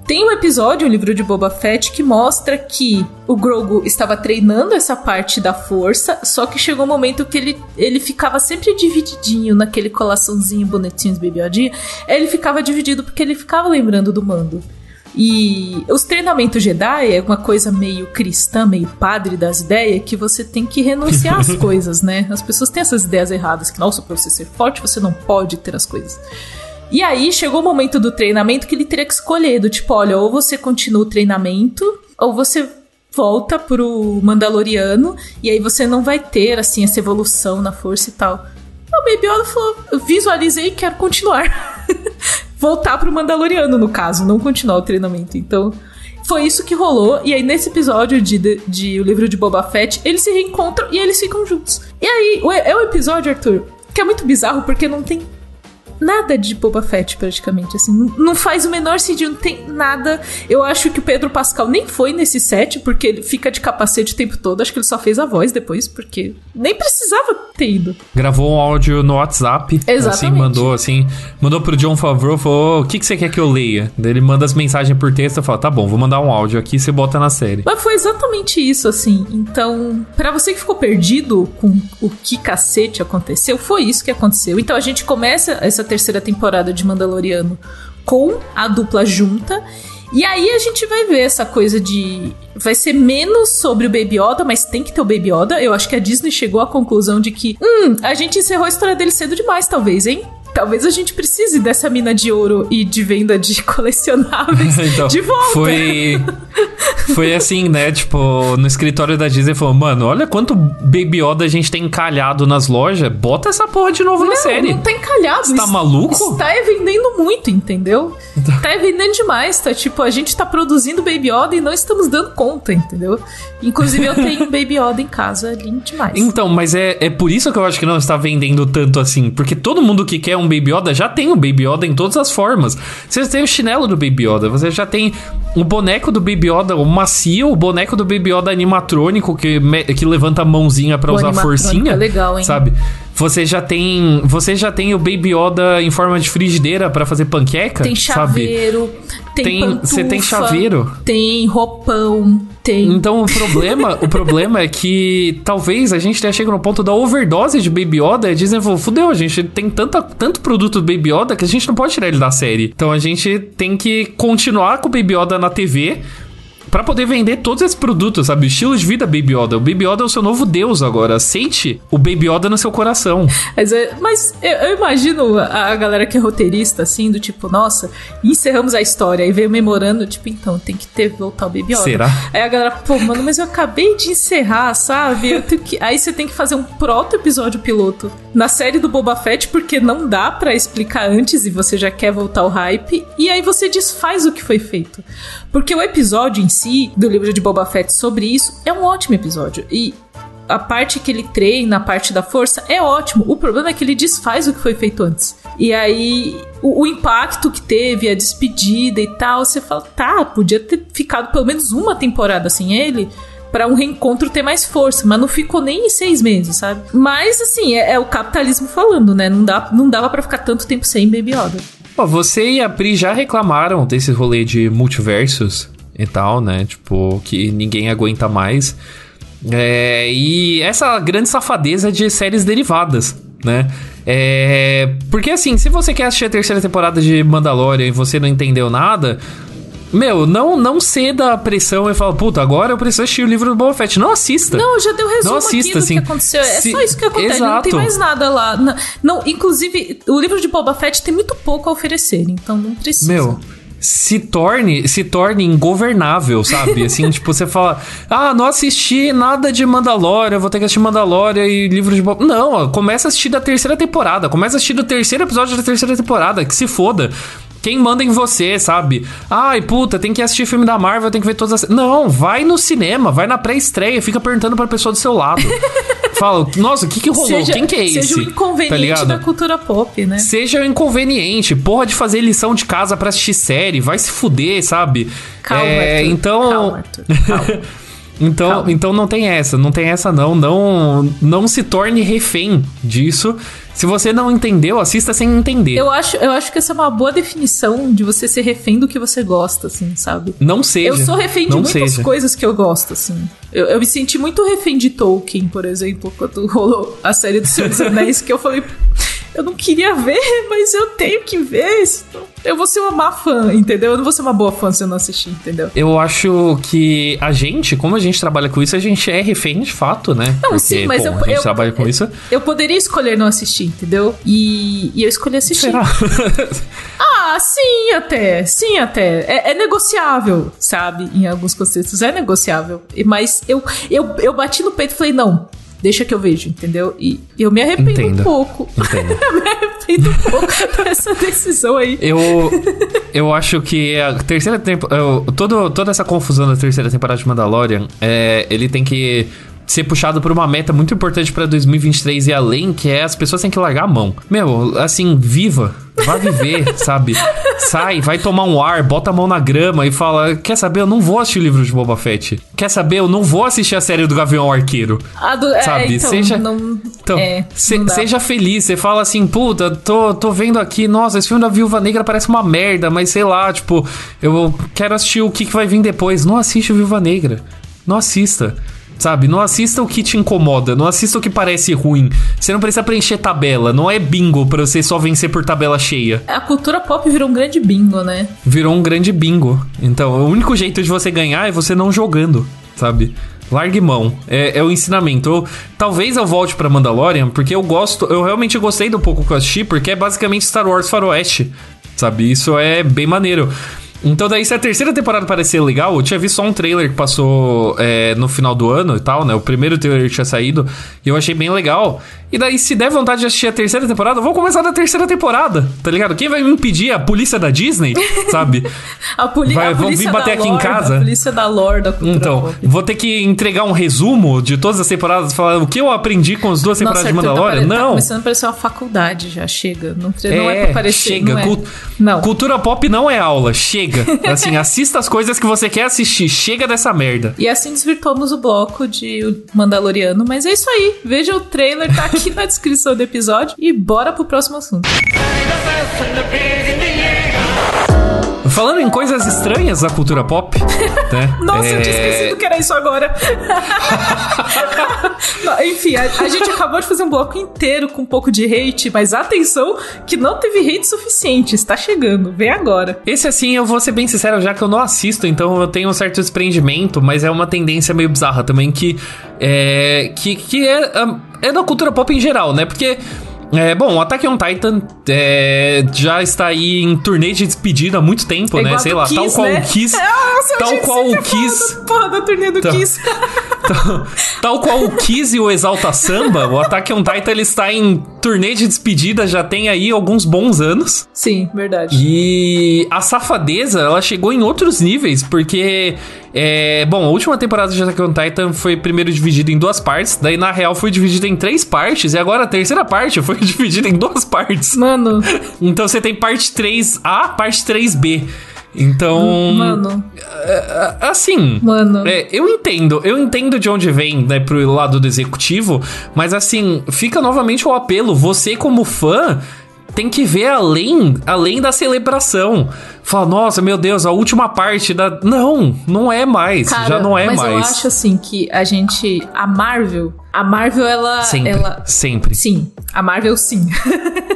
tem um episódio, o livro de Boba Fett, que mostra que o Grogu estava treinando essa parte da força, só que chegou um momento que ele, ele ficava sempre divididinho naquele colaçãozinho bonitinho, bebiodinho. Ele ficava dividido porque ele ficava lembrando do mando. E os treinamentos Jedi é uma coisa meio cristã, meio padre das ideias, que você tem que renunciar às coisas, né? As pessoas têm essas ideias erradas, que, nossa, pra você ser forte, você não pode ter as coisas. E aí chegou o momento do treinamento que ele teria que escolher, do tipo, olha, ou você continua o treinamento, ou você volta pro Mandaloriano, e aí você não vai ter, assim, essa evolução na força e tal. O Baby Yoda falou, visualizei e quero continuar. voltar pro Mandaloriano, no caso, não continuar o treinamento. Então, foi isso que rolou. E aí, nesse episódio de, de, de O Livro de Boba Fett, eles se reencontram e eles ficam juntos. E aí, é um episódio, Arthur, que é muito bizarro porque não tem nada de Boba Fett, praticamente. Assim, não faz o menor sentido, não tem nada. Eu acho que o Pedro Pascal nem foi nesse set, porque ele fica de capacete o tempo todo. Acho que ele só fez a voz depois, porque nem precisava ter ido. Gravou um áudio no WhatsApp. Exatamente. Assim, mandou assim. Mandou pro John Favreau, falou: o que, que você quer que eu leia? Daí ele manda as mensagens por texto e fala: tá bom, vou mandar um áudio aqui e você bota na série. Mas foi exatamente isso, assim. Então, para você que ficou perdido com o que cacete aconteceu, foi isso que aconteceu. Então a gente começa essa terceira temporada de Mandaloriano com a dupla junta. E aí a gente vai ver essa coisa de. Vai ser menos sobre o Baby Yoda, mas tem que ter o Baby Yoda. Eu acho que a Disney chegou à conclusão de que. Hum, a gente encerrou a história dele cedo demais, talvez, hein? Talvez a gente precise dessa mina de ouro e de venda de colecionáveis Então, de volta. Foi. Foi assim, né? Tipo, no escritório da Disney falou: Mano, olha quanto Baby Yoda a gente tem encalhado nas lojas. Bota essa porra de novo na Não, série. não tá encalhado. Você tá maluco? Está é vendendo muito, entendeu? Tá é vendendo demais, tá? Tipo, a gente tá produzindo Baby Yoda e não estamos dando conta, entendeu? Inclusive, eu tenho Baby Yoda em casa, é lindo demais. Então, mas é, é por isso que eu acho que não está vendendo tanto assim. Porque todo mundo que quer um Baby Yoda já tem o Baby Yoda em todas as formas. Você tem o chinelo do Baby Yoda, você já tem o boneco do Baby Yoda, o macio, o boneco do Baby Yoda animatrônico que, me- que levanta a mãozinha pra O usar a forcinha. é legal, hein? Sabe? Você já tem, você já tem o Baby Yoda em forma de frigideira pra fazer panqueca, Tem sabe? chaveiro, tem, Tem- pantufa, você tem chaveiro? Tem roupão, tem... Então o problema, o problema é que talvez a gente tenha chegado no ponto da overdose de Baby Yoda e falou, fudeu, a gente tem tanta, tanto produto do Baby Yoda que a gente não pode tirar ele da série. Então a gente tem que continuar com o Baby Yoda na TV pra poder vender todos esses produtos, sabe? O estilo de vida Baby Yoda. O Baby Yoda é o seu novo deus agora. Aceite o Baby Yoda no seu coração. Mas, é- mas eu, eu imagino a, galera que é roteirista, assim, do tipo, nossa, encerramos a história. Aí veio memorando, tipo, então, tem que ter voltar o Baby Yoda. Será? Aí a galera, pô, mano, mas eu acabei de encerrar, sabe? Que... Aí você tem que fazer um proto-episódio piloto na série do Boba Fett, porque não dá pra explicar antes e você já quer voltar o hype. E aí você desfaz o que foi feito. Porque o episódio em si, do livro de Boba Fett sobre isso, é um ótimo episódio. E a parte que ele treina, a parte da força, é ótimo. O problema é que ele desfaz o que foi feito antes. E aí, o, o impacto que teve, a despedida e tal, você fala, tá, podia ter ficado pelo menos uma temporada sem ele. Pra um reencontro ter mais força, mas não ficou nem em seis meses, sabe? Mas, assim, é, é o capitalismo falando, né? Não, dá, não dava pra ficar tanto tempo sem Baby Yoda. Você e a Pri já reclamaram desse rolê de multiversos e tal, né? Tipo, que ninguém aguenta mais. É, e essa grande safadeza de séries derivadas, né? É, porque assim, se você quer assistir a terceira temporada de Mandalorian e você não entendeu nada, meu, não, não ceda a pressão e fala, puta, agora eu preciso assistir o livro do Boba Fett. Não assista. Não, já deu resumo Não aqui assista, do assim. que aconteceu. É Se- só isso que acontece, não tem Exato. mais nada lá. Não, não, inclusive, o livro de Boba Fett tem muito pouco a oferecer, então não precisa. Meu, se torne, se torne ingovernável, sabe? Assim, tipo, você fala, ah, não assisti nada de Mandalorian, vou ter que assistir Mandalorian e livro de. Não, ó, começa a assistir da terceira temporada, começa a assistir do terceiro episódio da terceira temporada, que se foda. Quem manda em você, sabe? Ai, puta, tem que assistir filme da Marvel, tem que ver todas as. Não, vai no cinema, vai na pré-estreia, fica perguntando pra pessoa do seu lado. Fala, nossa, o que que rolou? Seja, Quem que é esse? seja o inconveniente tá da cultura pop, né? Seja o inconveniente, porra de fazer lição de casa pra assistir série, vai se fuder, sabe? Calma, É, Arthur. então, Calma, Arthur. Calma. então, Calma. então não tem essa, não tem essa não, não, não se torne refém disso. Se você não entendeu, assista sem entender. Eu acho, eu acho que essa é uma boa definição de você ser refém do que você gosta, assim, sabe? Não seja. Eu sou refém de muitas seja. coisas que eu gosto, assim. Eu, eu me senti muito refém de Tolkien, por exemplo, quando rolou a série do Senhor dos Anéis, que eu falei, eu não queria ver, mas eu tenho que ver isso. Eu vou ser uma má fã, entendeu? Eu não vou ser uma boa fã se eu não assistir, entendeu? Eu acho que a gente, como a gente trabalha com isso, a gente é refém de fato, né? Não, Porque, sim, mas bom, eu, a gente eu, trabalha com isso. Eu poderia escolher não assistir, entendeu? E, e eu escolhi assistir. Será? Ah, sim, até. Sim, até. É, é negociável, sabe? Em alguns contextos é negociável. Mas eu, eu, eu bati no peito e falei, não, deixa que eu vejo, entendeu? E eu me arrependo Entendo. um pouco. Entendo. eu me arrependo um pouco dessa decisão aí. Eu, eu acho que a terceira temporada. Toda essa confusão da terceira temporada de Mandalorian, é, ele tem que ser puxado por uma meta muito importante pra 2023 e além, que é as pessoas têm que largar a mão. Meu, assim, viva. Vá viver, sabe? Sai, vai tomar um ar, bota a mão na grama e fala: Quer saber? Eu não vou assistir o livro de Boba Fett. Quer saber? Eu não vou assistir a série do Gavião Arqueiro. Do, é, Sabe, então, seja- Não, Então, é, se- seja feliz. Você fala assim, puta, tô, tô vendo aqui, nossa, esse filme da Viúva Negra parece uma merda, mas sei lá, tipo, eu quero assistir o que, que vai vir depois. Não assiste o Viúva Negra. Não assista. Sabe? Não assista o que te incomoda, não assista o que parece ruim. Você não precisa preencher tabela, não é bingo pra você só vencer por tabela cheia. A cultura pop virou um grande bingo, né? Virou um grande bingo. Então, o único jeito de você ganhar é você não jogando, sabe? Largue mão. É, é o ensinamento. Eu- talvez eu volte pra Mandalorian, porque eu gosto. Eu realmente gostei do pouco que eu assisti, porque é basicamente Star Wars Faroeste. Sabe? Isso é bem maneiro. Então, daí, se a terceira temporada parecer legal, eu tinha visto só um trailer que passou é, no final do ano e tal, né? O primeiro trailer tinha saído e eu achei bem legal. E daí, se der vontade de assistir a terceira temporada, eu vou começar da terceira temporada, tá ligado? Quem vai me impedir? A polícia da Disney, sabe? A, poli Vai- a vão polícia vir bater da aqui em casa? A polícia da lore da cultura Então, vou ter que entregar um resumo de todas as temporadas, falar o que eu aprendi com as duas temporadas de Arthur, Mandalorian? Tá, pare- tá não. começando a parecer uma faculdade já, chega. Não, não é, É, pra parecer. chega. Não, é. Cult- não. Cultura pop não é aula, chega. Assim, assista as coisas que você quer assistir, chega dessa merda. E assim desvirtuamos o bloco de Mandaloriano, mas é isso aí. Veja o trailer, tá aqui na descrição do episódio e bora pro próximo assunto. Falando em coisas estranhas da cultura pop, né? Nossa, eu tinha é, esquecido que era isso agora. Enfim, a, a gente acabou de fazer um bloco inteiro com um pouco de hate, mas atenção que não teve hate suficiente. Está chegando, vem agora. Esse assim, eu vou ser bem sincero, já que eu não assisto, então eu tenho um certo desprendimento, mas é uma tendência meio bizarra também que é que, que é, ah, é da cultura pop em geral, né? Porque é, bom, o Attack on Titan é, já está aí em turnê de despedida há muito tempo, É né? Sei lá, tal Kiss, qual né? o Kiss. Nossa, eu tal qual o Kiss. Porra, da turnê do Então- Kiss. Tal, tal qual o Kiss e o Exalta Samba, o Attack on Titan ele está em turnê de despedida já tem aí alguns bons anos. Sim, verdade. E a safadeza, ela chegou em outros níveis, porque. É, bom, a última temporada de Attack on Titan foi primeiro dividida em duas partes, daí na real foi dividida em três partes, e agora a terceira parte foi dividida em duas partes. Mano, Então você tem parte 3A, parte 3B. Então. mano, é, assim. mano. É, eu entendo, eu entendo de onde vem, né, pro lado do executivo, mas assim, fica novamente o apelo, você como fã tem que ver além, além da celebração. Fala, nossa, meu Deus, a última parte da. Não, não é mais. Cara, já não é mas mais. eu acho assim que a gente. A Marvel. A Marvel, ela. Sempre. ela Sempre. sim. A Marvel, sim.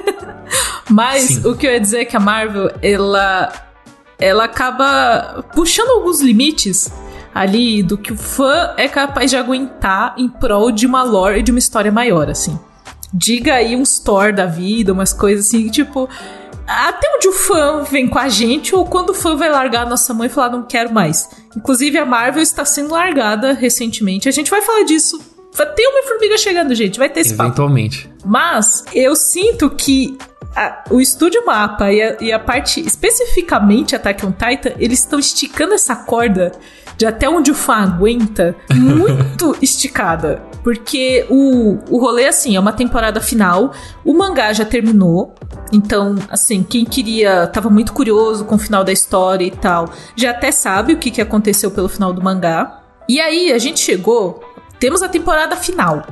mas Sim. o que eu ia dizer é que a Marvel, ela. Ela acaba puxando alguns limites ali do que o fã é capaz de aguentar em prol de uma lore e de uma história maior, assim. Diga aí um store da vida, umas coisas assim, tipo. Até onde o fã vem com a gente, ou quando o fã vai largar a nossa mãe e falar, não quero mais. Inclusive, a Marvel está sendo largada recentemente. A gente vai falar disso. Vai ter uma formiga chegando, gente. Vai ter esse papo. Eventualmente. Mas eu sinto que a- o estúdio mapa e a, e a parte, especificamente Attack on Titan, eles estão esticando essa corda de até onde o fã aguenta, muito esticada. Porque o, o rolê, assim, é uma temporada final, o mangá já terminou, então, assim, quem queria, tava muito curioso com o final da história e tal, já até sabe o que, que aconteceu pelo final do mangá. E aí, a gente chegou, temos a temporada final,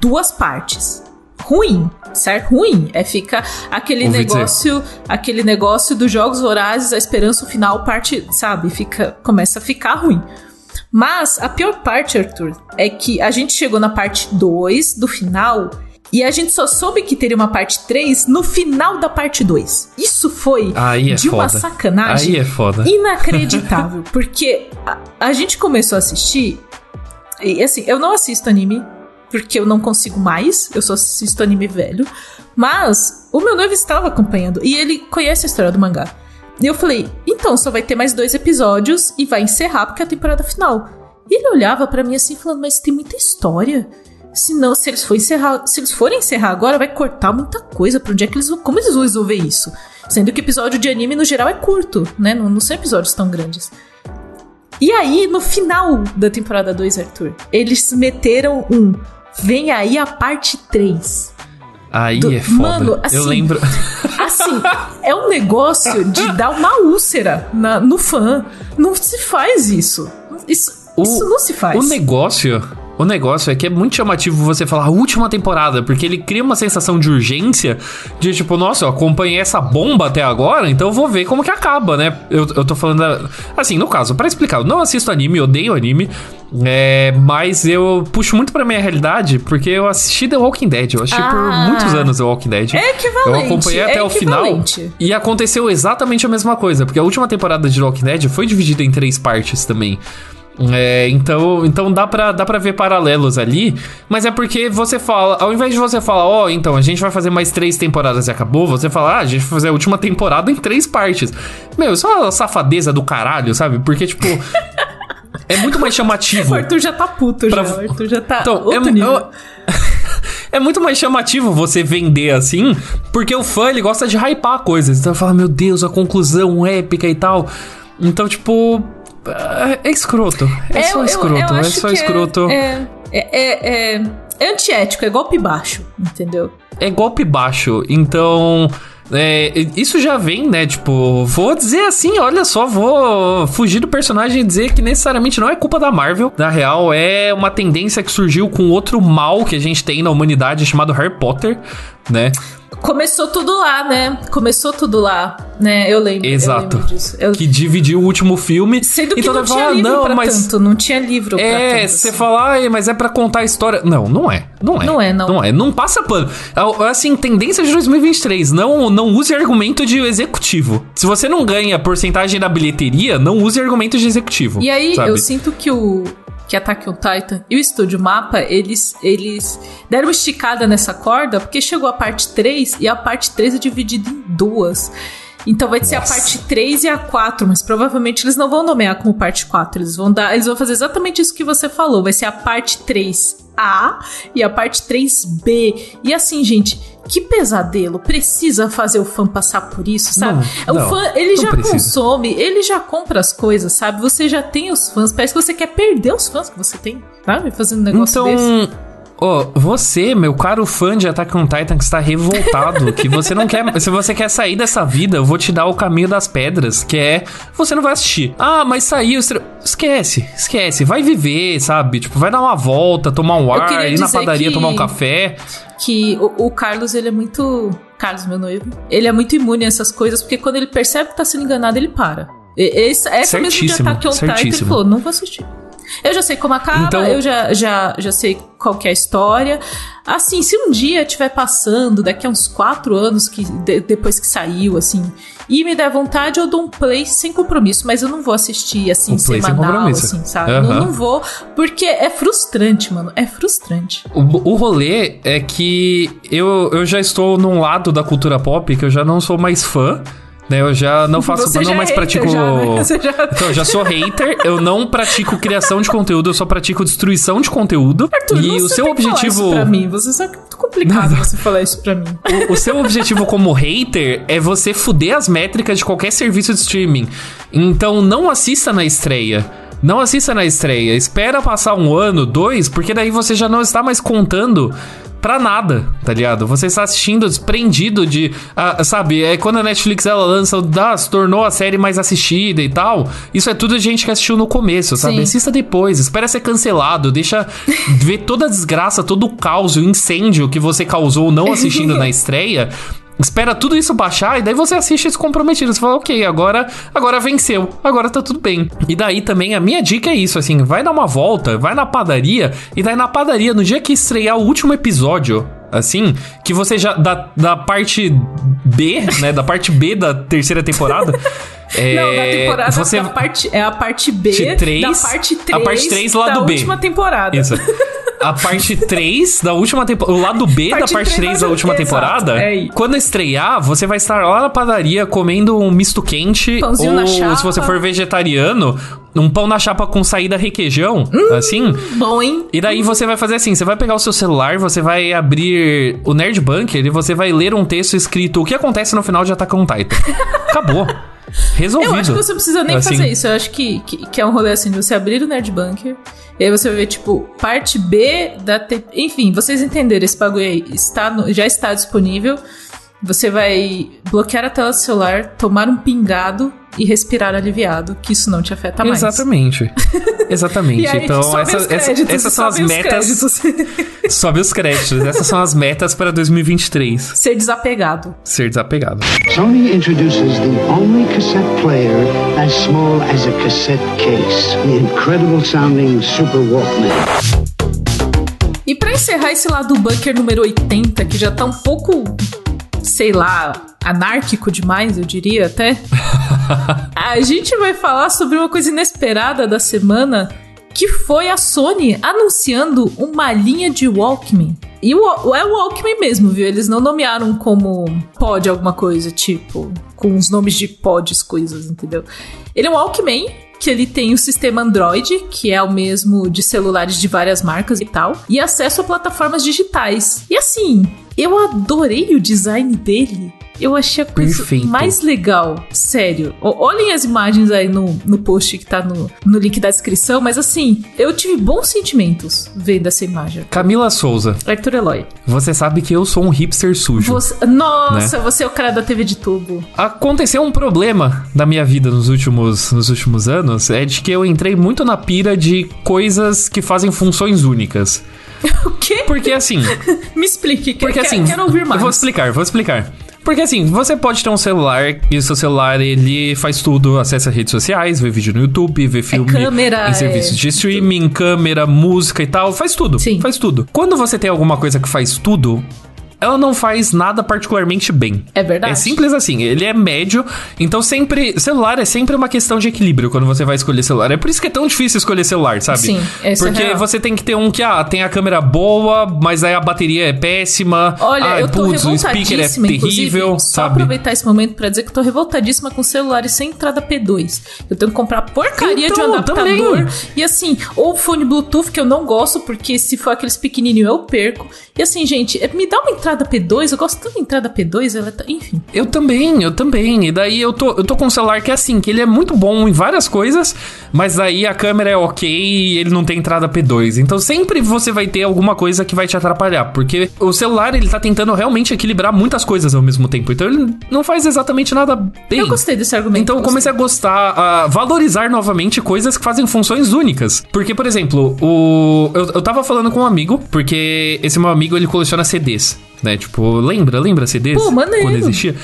duas partes. Ruim, certo? Ruim. É fica aquele Ouvi dizer. negócio, aquele negócio dos jogos vorazes, a esperança final parte, sabe? Fica, começa a ficar ruim. Mas a pior parte, Arthur, é que a gente chegou na parte 2 do final e a gente só soube que teria uma parte 3 no final da parte 2. Isso foi é de uma foda. sacanagem Aí é foda. inacreditável, porque a, a gente começou a assistir e assim, eu não assisto anime porque eu não consigo mais, eu só assisto anime velho, mas o meu noivo estava acompanhando e ele conhece a história do mangá. E eu falei: "Então, só vai ter mais dois episódios e vai encerrar porque é a temporada final". E ele olhava pra mim assim falando: "Mas tem muita história". Se não, se eles forem encerrar, se eles forem encerrar agora, vai cortar muita coisa. Pra onde é que eles vão, como eles vão resolver isso? Sendo que episódio de anime no geral é curto, né? Não, não são episódios tão grandes. E aí, no final da temporada 2, Arthur, eles meteram um Vem aí a parte 3. Aí Do- é foda. Mano, eu assim, lembro. Assim, é um negócio de dar uma úlcera na- no fã. Não se faz isso. Isso, O- isso não se faz. O negócio. O negócio é que é muito chamativo você falar a última temporada, porque ele cria uma sensação de urgência, de tipo, nossa, eu acompanhei essa bomba até agora, então eu vou ver como que acaba, né? Eu, eu tô falando. da- assim, no caso, pra explicar, eu não assisto anime, odeio anime, é, mas eu puxo muito pra minha realidade, porque eu assisti The Walking Dead, eu assisti por Ah. muitos anos The Walking Dead. É equivalente, Eu acompanhei até é o final. E aconteceu exatamente a mesma coisa, porque a última temporada de The Walking Dead foi dividida em três partes também. É, então, então dá pra, dá pra ver paralelos ali, mas é porque você fala, ao invés de você falar, ó, então a gente vai fazer mais três temporadas e acabou, você fala, ah, a gente vai fazer a última temporada em três partes. Meu, isso é uma safadeza do caralho, sabe? Porque, tipo, é muito mais chamativo. O Arthur já tá puto Pra- já. O Arthur já tá Então, outro é, nível. é- é muito mais chamativo você vender assim, porque o fã ele gosta de hypar coisas. Então fala, meu Deus, a conclusão épica e tal. Então, tipo, é, é escroto. É, só eu- escroto, eu é acho só que escroto. É, É, é, é, é, é antiético, é golpe baixo, entendeu? golpe baixo. Então. É, isso já vem, né? Tipo, vou dizer assim, olha só, vou fugir do personagem e dizer que necessariamente não é culpa da Marvel. Na real, é uma tendência que surgiu com outro mal que a gente tem na humanidade chamado Harry Potter, né? Começou tudo lá, né? Começou tudo lá, né? Eu lembro. Exato. Eu lembro. Eu- Que dividiu o último filme. Sendo que então não tinha livro não, pra mas tanto, não tinha livro pra É, você assim. fala, "Ai, mas é pra contar a história. Não, não é. Não é. Não é, não. Não é. Não passa pano. Assim, tendência de 2023. Não, não use argumento de executivo. Se você não ganha porcentagem da bilheteria, não use argumento de executivo. E aí, sabe? eu sinto que o que Attack on Titan e o Estúdio Mapa, eles, eles deram uma esticada nessa corda, porque chegou a parte 3 e a parte 3 é dividida em duas. Então vai ser a parte 3 e a 4, mas provavelmente eles não vão nomear como parte 4. Eles vão dar. Eles vão fazer exatamente isso que você falou. Vai ser a parte 3A e a parte 3B. E assim, gente, que pesadelo. Precisa fazer o fã passar por isso, sabe? Não, o não, fã, ele já precisa. consome, ele já compra as coisas, sabe? Você já tem os fãs. Parece que você quer perder os fãs que você tem, sabe? Fazendo um negócio desse. Ó, você, meu caro fã de Attack on Titan que está revoltado, que você não quer, se você quer sair dessa vida, eu vou te dar o caminho das pedras, que é você não vai assistir. Ah, mas saiu, estre- esquece, esquece, vai viver, sabe? Tipo, vai dar uma volta, tomar um ar, ir na padaria que- tomar um café. que o, o Carlos, ele é muito. Carlos, meu noivo, ele é muito imune a essas coisas, porque quando ele percebe que tá sendo enganado, ele para. E- Essa, essa mesmo de Certíssimo, Attack on Titan, ele certíssimo. falou: não vou assistir. Eu já sei como acaba, Então- eu já, já, já sei qual que é a história. Assim, se um dia estiver passando, daqui a uns quatro anos que de- depois que saiu, assim, e me der vontade, eu dou um play sem compromisso, mas eu não vou assistir, assim, Um semanal, assim, sabe? Aham. Não, não vou, porque é frustrante, mano, é frustrante. O, o rolê é que eu, eu já estou num lado da cultura pop que eu já não sou mais fã? Eu já não faço, Você não é mais pratico. já, né? Já- Então, eu já sou hater, eu não pratico criação de conteúdo, eu só pratico destruição de conteúdo. Arthur, e o seu falar objetivo. Isso pra mim. Você sabe que é muito complicado você falar isso pra mim. O, o seu objetivo como hater é você fuder as métricas de qualquer serviço de streaming. Então não assista na estreia. Não assista na estreia. Espera passar um ano, dois, porque daí você já não está mais contando pra nada, tá ligado? Você está assistindo desprendido de. ah, sabe, é quando a Netflix ela lança, ah, se tornou a série mais assistida e tal. Isso é tudo gente que assistiu no começo, sabe? Sim. Assista depois, espera ser cancelado, deixa ver toda a desgraça, todo o caos, o incêndio que você causou não assistindo na estreia. Espera tudo isso baixar e daí você assiste esse comprometido. Você fala, ok, agora, agora venceu, agora tá tudo bem. E daí também a minha dica é isso, assim, vai dar uma volta, vai na padaria e daí na padaria, no dia que estrear o último episódio, assim, que você já, da, da parte B, né, da parte B da terceira temporada... é, Não, da temporada você, da parte, é a parte B da parte 3, a parte três, lado da B. última temporada. Isso. A parte 3 da última temporada. O lado B Parte da parte três 3 da última temporada. é quando estrear, você vai estar lá na padaria comendo um misto quente. Pãozinho ou, na chapa. se você for vegetariano, um pão na chapa com saída requeijão. Hum. Assim. Bom, hein? E daí você vai fazer assim: você vai pegar o seu celular, você vai abrir o Nerd Bunker e você vai ler um texto escrito O que acontece no final de Attack on Titan. Acabou. Resolvido. Eu acho que você não precisa nem Assim. fazer isso. Eu acho que, que, que é um rolê assim, de você abrir o Nerd Bunker. E aí você vai ver, tipo, parte B da. Te... Enfim, vocês entenderam esse bagulho aí. Está no- já está disponível. Você vai bloquear a tela do celular, tomar um pingado e respirar aliviado, que isso não te afeta mais. Exatamente. Exatamente. E aí, então, sobe essa- os essa- créditos, essas são as sobe os metas. créditos. Sobe os créditos. Essas são as metas para 2023. Ser desapegado. Ser desapegado. Sony introduces the only cassette player as small as a cassette case. The incredible sounding Super Walkman. E pra encerrar esse lado do bunker número 80, que já tá um pouco, sei lá, anárquico demais, eu diria até. a gente vai falar sobre uma coisa inesperada da semana, que foi a Sony anunciando uma linha de Walkman. E o, é o Walkman mesmo, viu? Eles não nomearam como pod alguma coisa, tipo, com os nomes de pods, coisas, entendeu? Ele é um Walkman que ele tem o sistema Android, que é o mesmo de celulares de várias marcas e tal, e acesso a plataformas digitais. E assim, eu adorei o design dele. Eu achei a coisa Perfeito. mais legal, sério. Olhem as imagens aí no, no post que tá no, no link da descrição, mas assim, eu tive bons sentimentos vendo essa imagem. Camila Souza, Arthur Eloy. você sabe que eu sou um hipster sujo. Você- nossa, você é o cara da TV de tubo. Aconteceu um problema na minha vida nos últimos, nos últimos anos, é de que eu entrei muito na pira de coisas que fazem funções únicas. O quê? Porque assim, Me explique, que, Porque que- assim, quero ouvir mais. eu vou explicar, vou explicar. Porque assim, você pode ter um celular e o seu celular ele faz tudo, acessa redes sociais, vê vídeo no YouTube, vê filme câmera, em serviços é de streaming, câmera, música e tal, faz tudo. Sim. Faz tudo. Quando você tem alguma coisa que faz tudo, ela não faz nada particularmente bem. É verdade. É simples assim, ele é médio, então sempre. Celular é sempre uma questão de equilíbrio quando você vai escolher celular. É por isso que é tão difícil escolher celular, sabe? Sim, esse é Porque real. você tem que ter um que, ah, tem a câmera boa, mas aí a bateria é péssima. Olha, ah, eu tô putz, o speaker é terrível, só sabe? aproveitar esse momento pra dizer que eu tô revoltadíssima com celulares sem entrada P2. Eu tenho que comprar porcaria de um Então, adaptador. também. E assim, ou fone Bluetooth, que eu não gosto, porque se for aqueles pequenininhos eu perco. E assim, gente, é- me dá uma entrada P2, eu gosto tanto da entrada P2, ela tá... Enfim. Eu também, eu também. E daí eu tô, eu tô com um celular que é assim, que ele é muito bom em várias coisas, mas daí a câmera é ok e ele não tem entrada P2. Então sempre você vai ter alguma coisa que vai te atrapalhar, porque o celular ele tá tentando realmente equilibrar muitas coisas ao mesmo tempo. Então ele não faz exatamente nada bem. Eu gostei desse argumento. Então eu comecei a gostar, a valorizar novamente coisas que fazem funções únicas. Porque, por exemplo, o eu, eu tava falando com um amigo, porque esse meu amigo ele coleciona CDs, né? Tipo, lembra, lembra CDs? Pô, maneiro. Quando existia.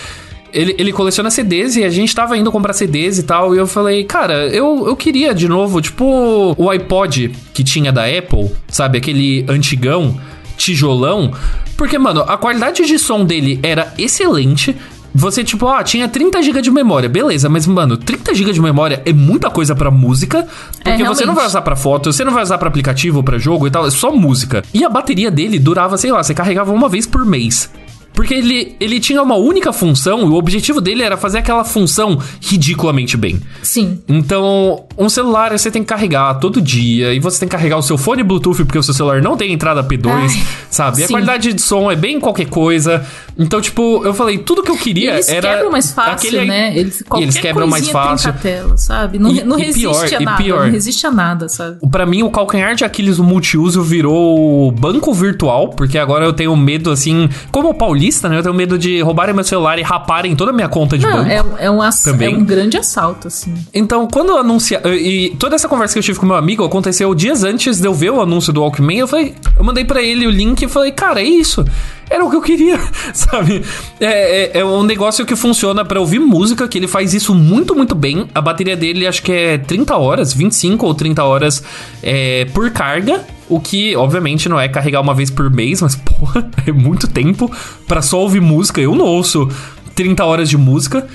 Ele, ele coleciona CDs e a gente tava indo comprar CDs e tal. E eu falei, cara, eu, eu queria de novo, tipo, o iPod que tinha da Apple, sabe? Aquele antigão, tijolão. Porque, mano, a qualidade de som dele era excelente. Você, tipo, ah, tinha 30 GB de memória, beleza, mas, mano, 30 GB de memória é muita coisa pra música. Porque É, você não vai usar pra foto, você não vai usar pra aplicativo, pra jogo e tal, é só música. E a bateria dele durava, sei lá, você carregava uma vez por mês. Porque ele, ele tinha uma única função e o objetivo dele era fazer aquela função ridiculamente bem. Sim. Então, um celular você tem que carregar todo dia e você tem que carregar o seu fone Bluetooth porque o seu celular não tem entrada P2, Ai, sabe? E a sim. qualidade de som é bem qualquer coisa. Então, tipo, eu falei, tudo que eu queria eles era. quebram mais fácil, aquele- né? Eles, eles quebram mais fácil. tela, sabe? Não, E- não e resiste pior, a nada. pior. Não resiste a nada, sabe? Pra mim, o calcanhar de Aquiles multiuso virou banco virtual, porque agora eu tenho medo, assim, como paulista, né? Eu tenho medo de roubarem meu celular e raparem toda a minha conta de Não, banco. é, um- é, um ass- Também. é um grande assalto, assim. Então, quando eu anuncia E toda essa conversa que eu tive com meu amigo aconteceu dias antes de eu ver o anúncio do Walkman. Eu falei, eu mandei pra ele o link e falei, cara, é isso. Era o que eu queria, sabe? É, é, é um negócio que funciona pra ouvir música, que ele faz isso muito, muito bem. A bateria dele acho que é 30 horas, 25 ou 30 horas é, por carga. O que, obviamente, não é carregar uma vez por mês, mas, porra, é muito tempo pra só ouvir música. Eu não ouço 30 horas de música.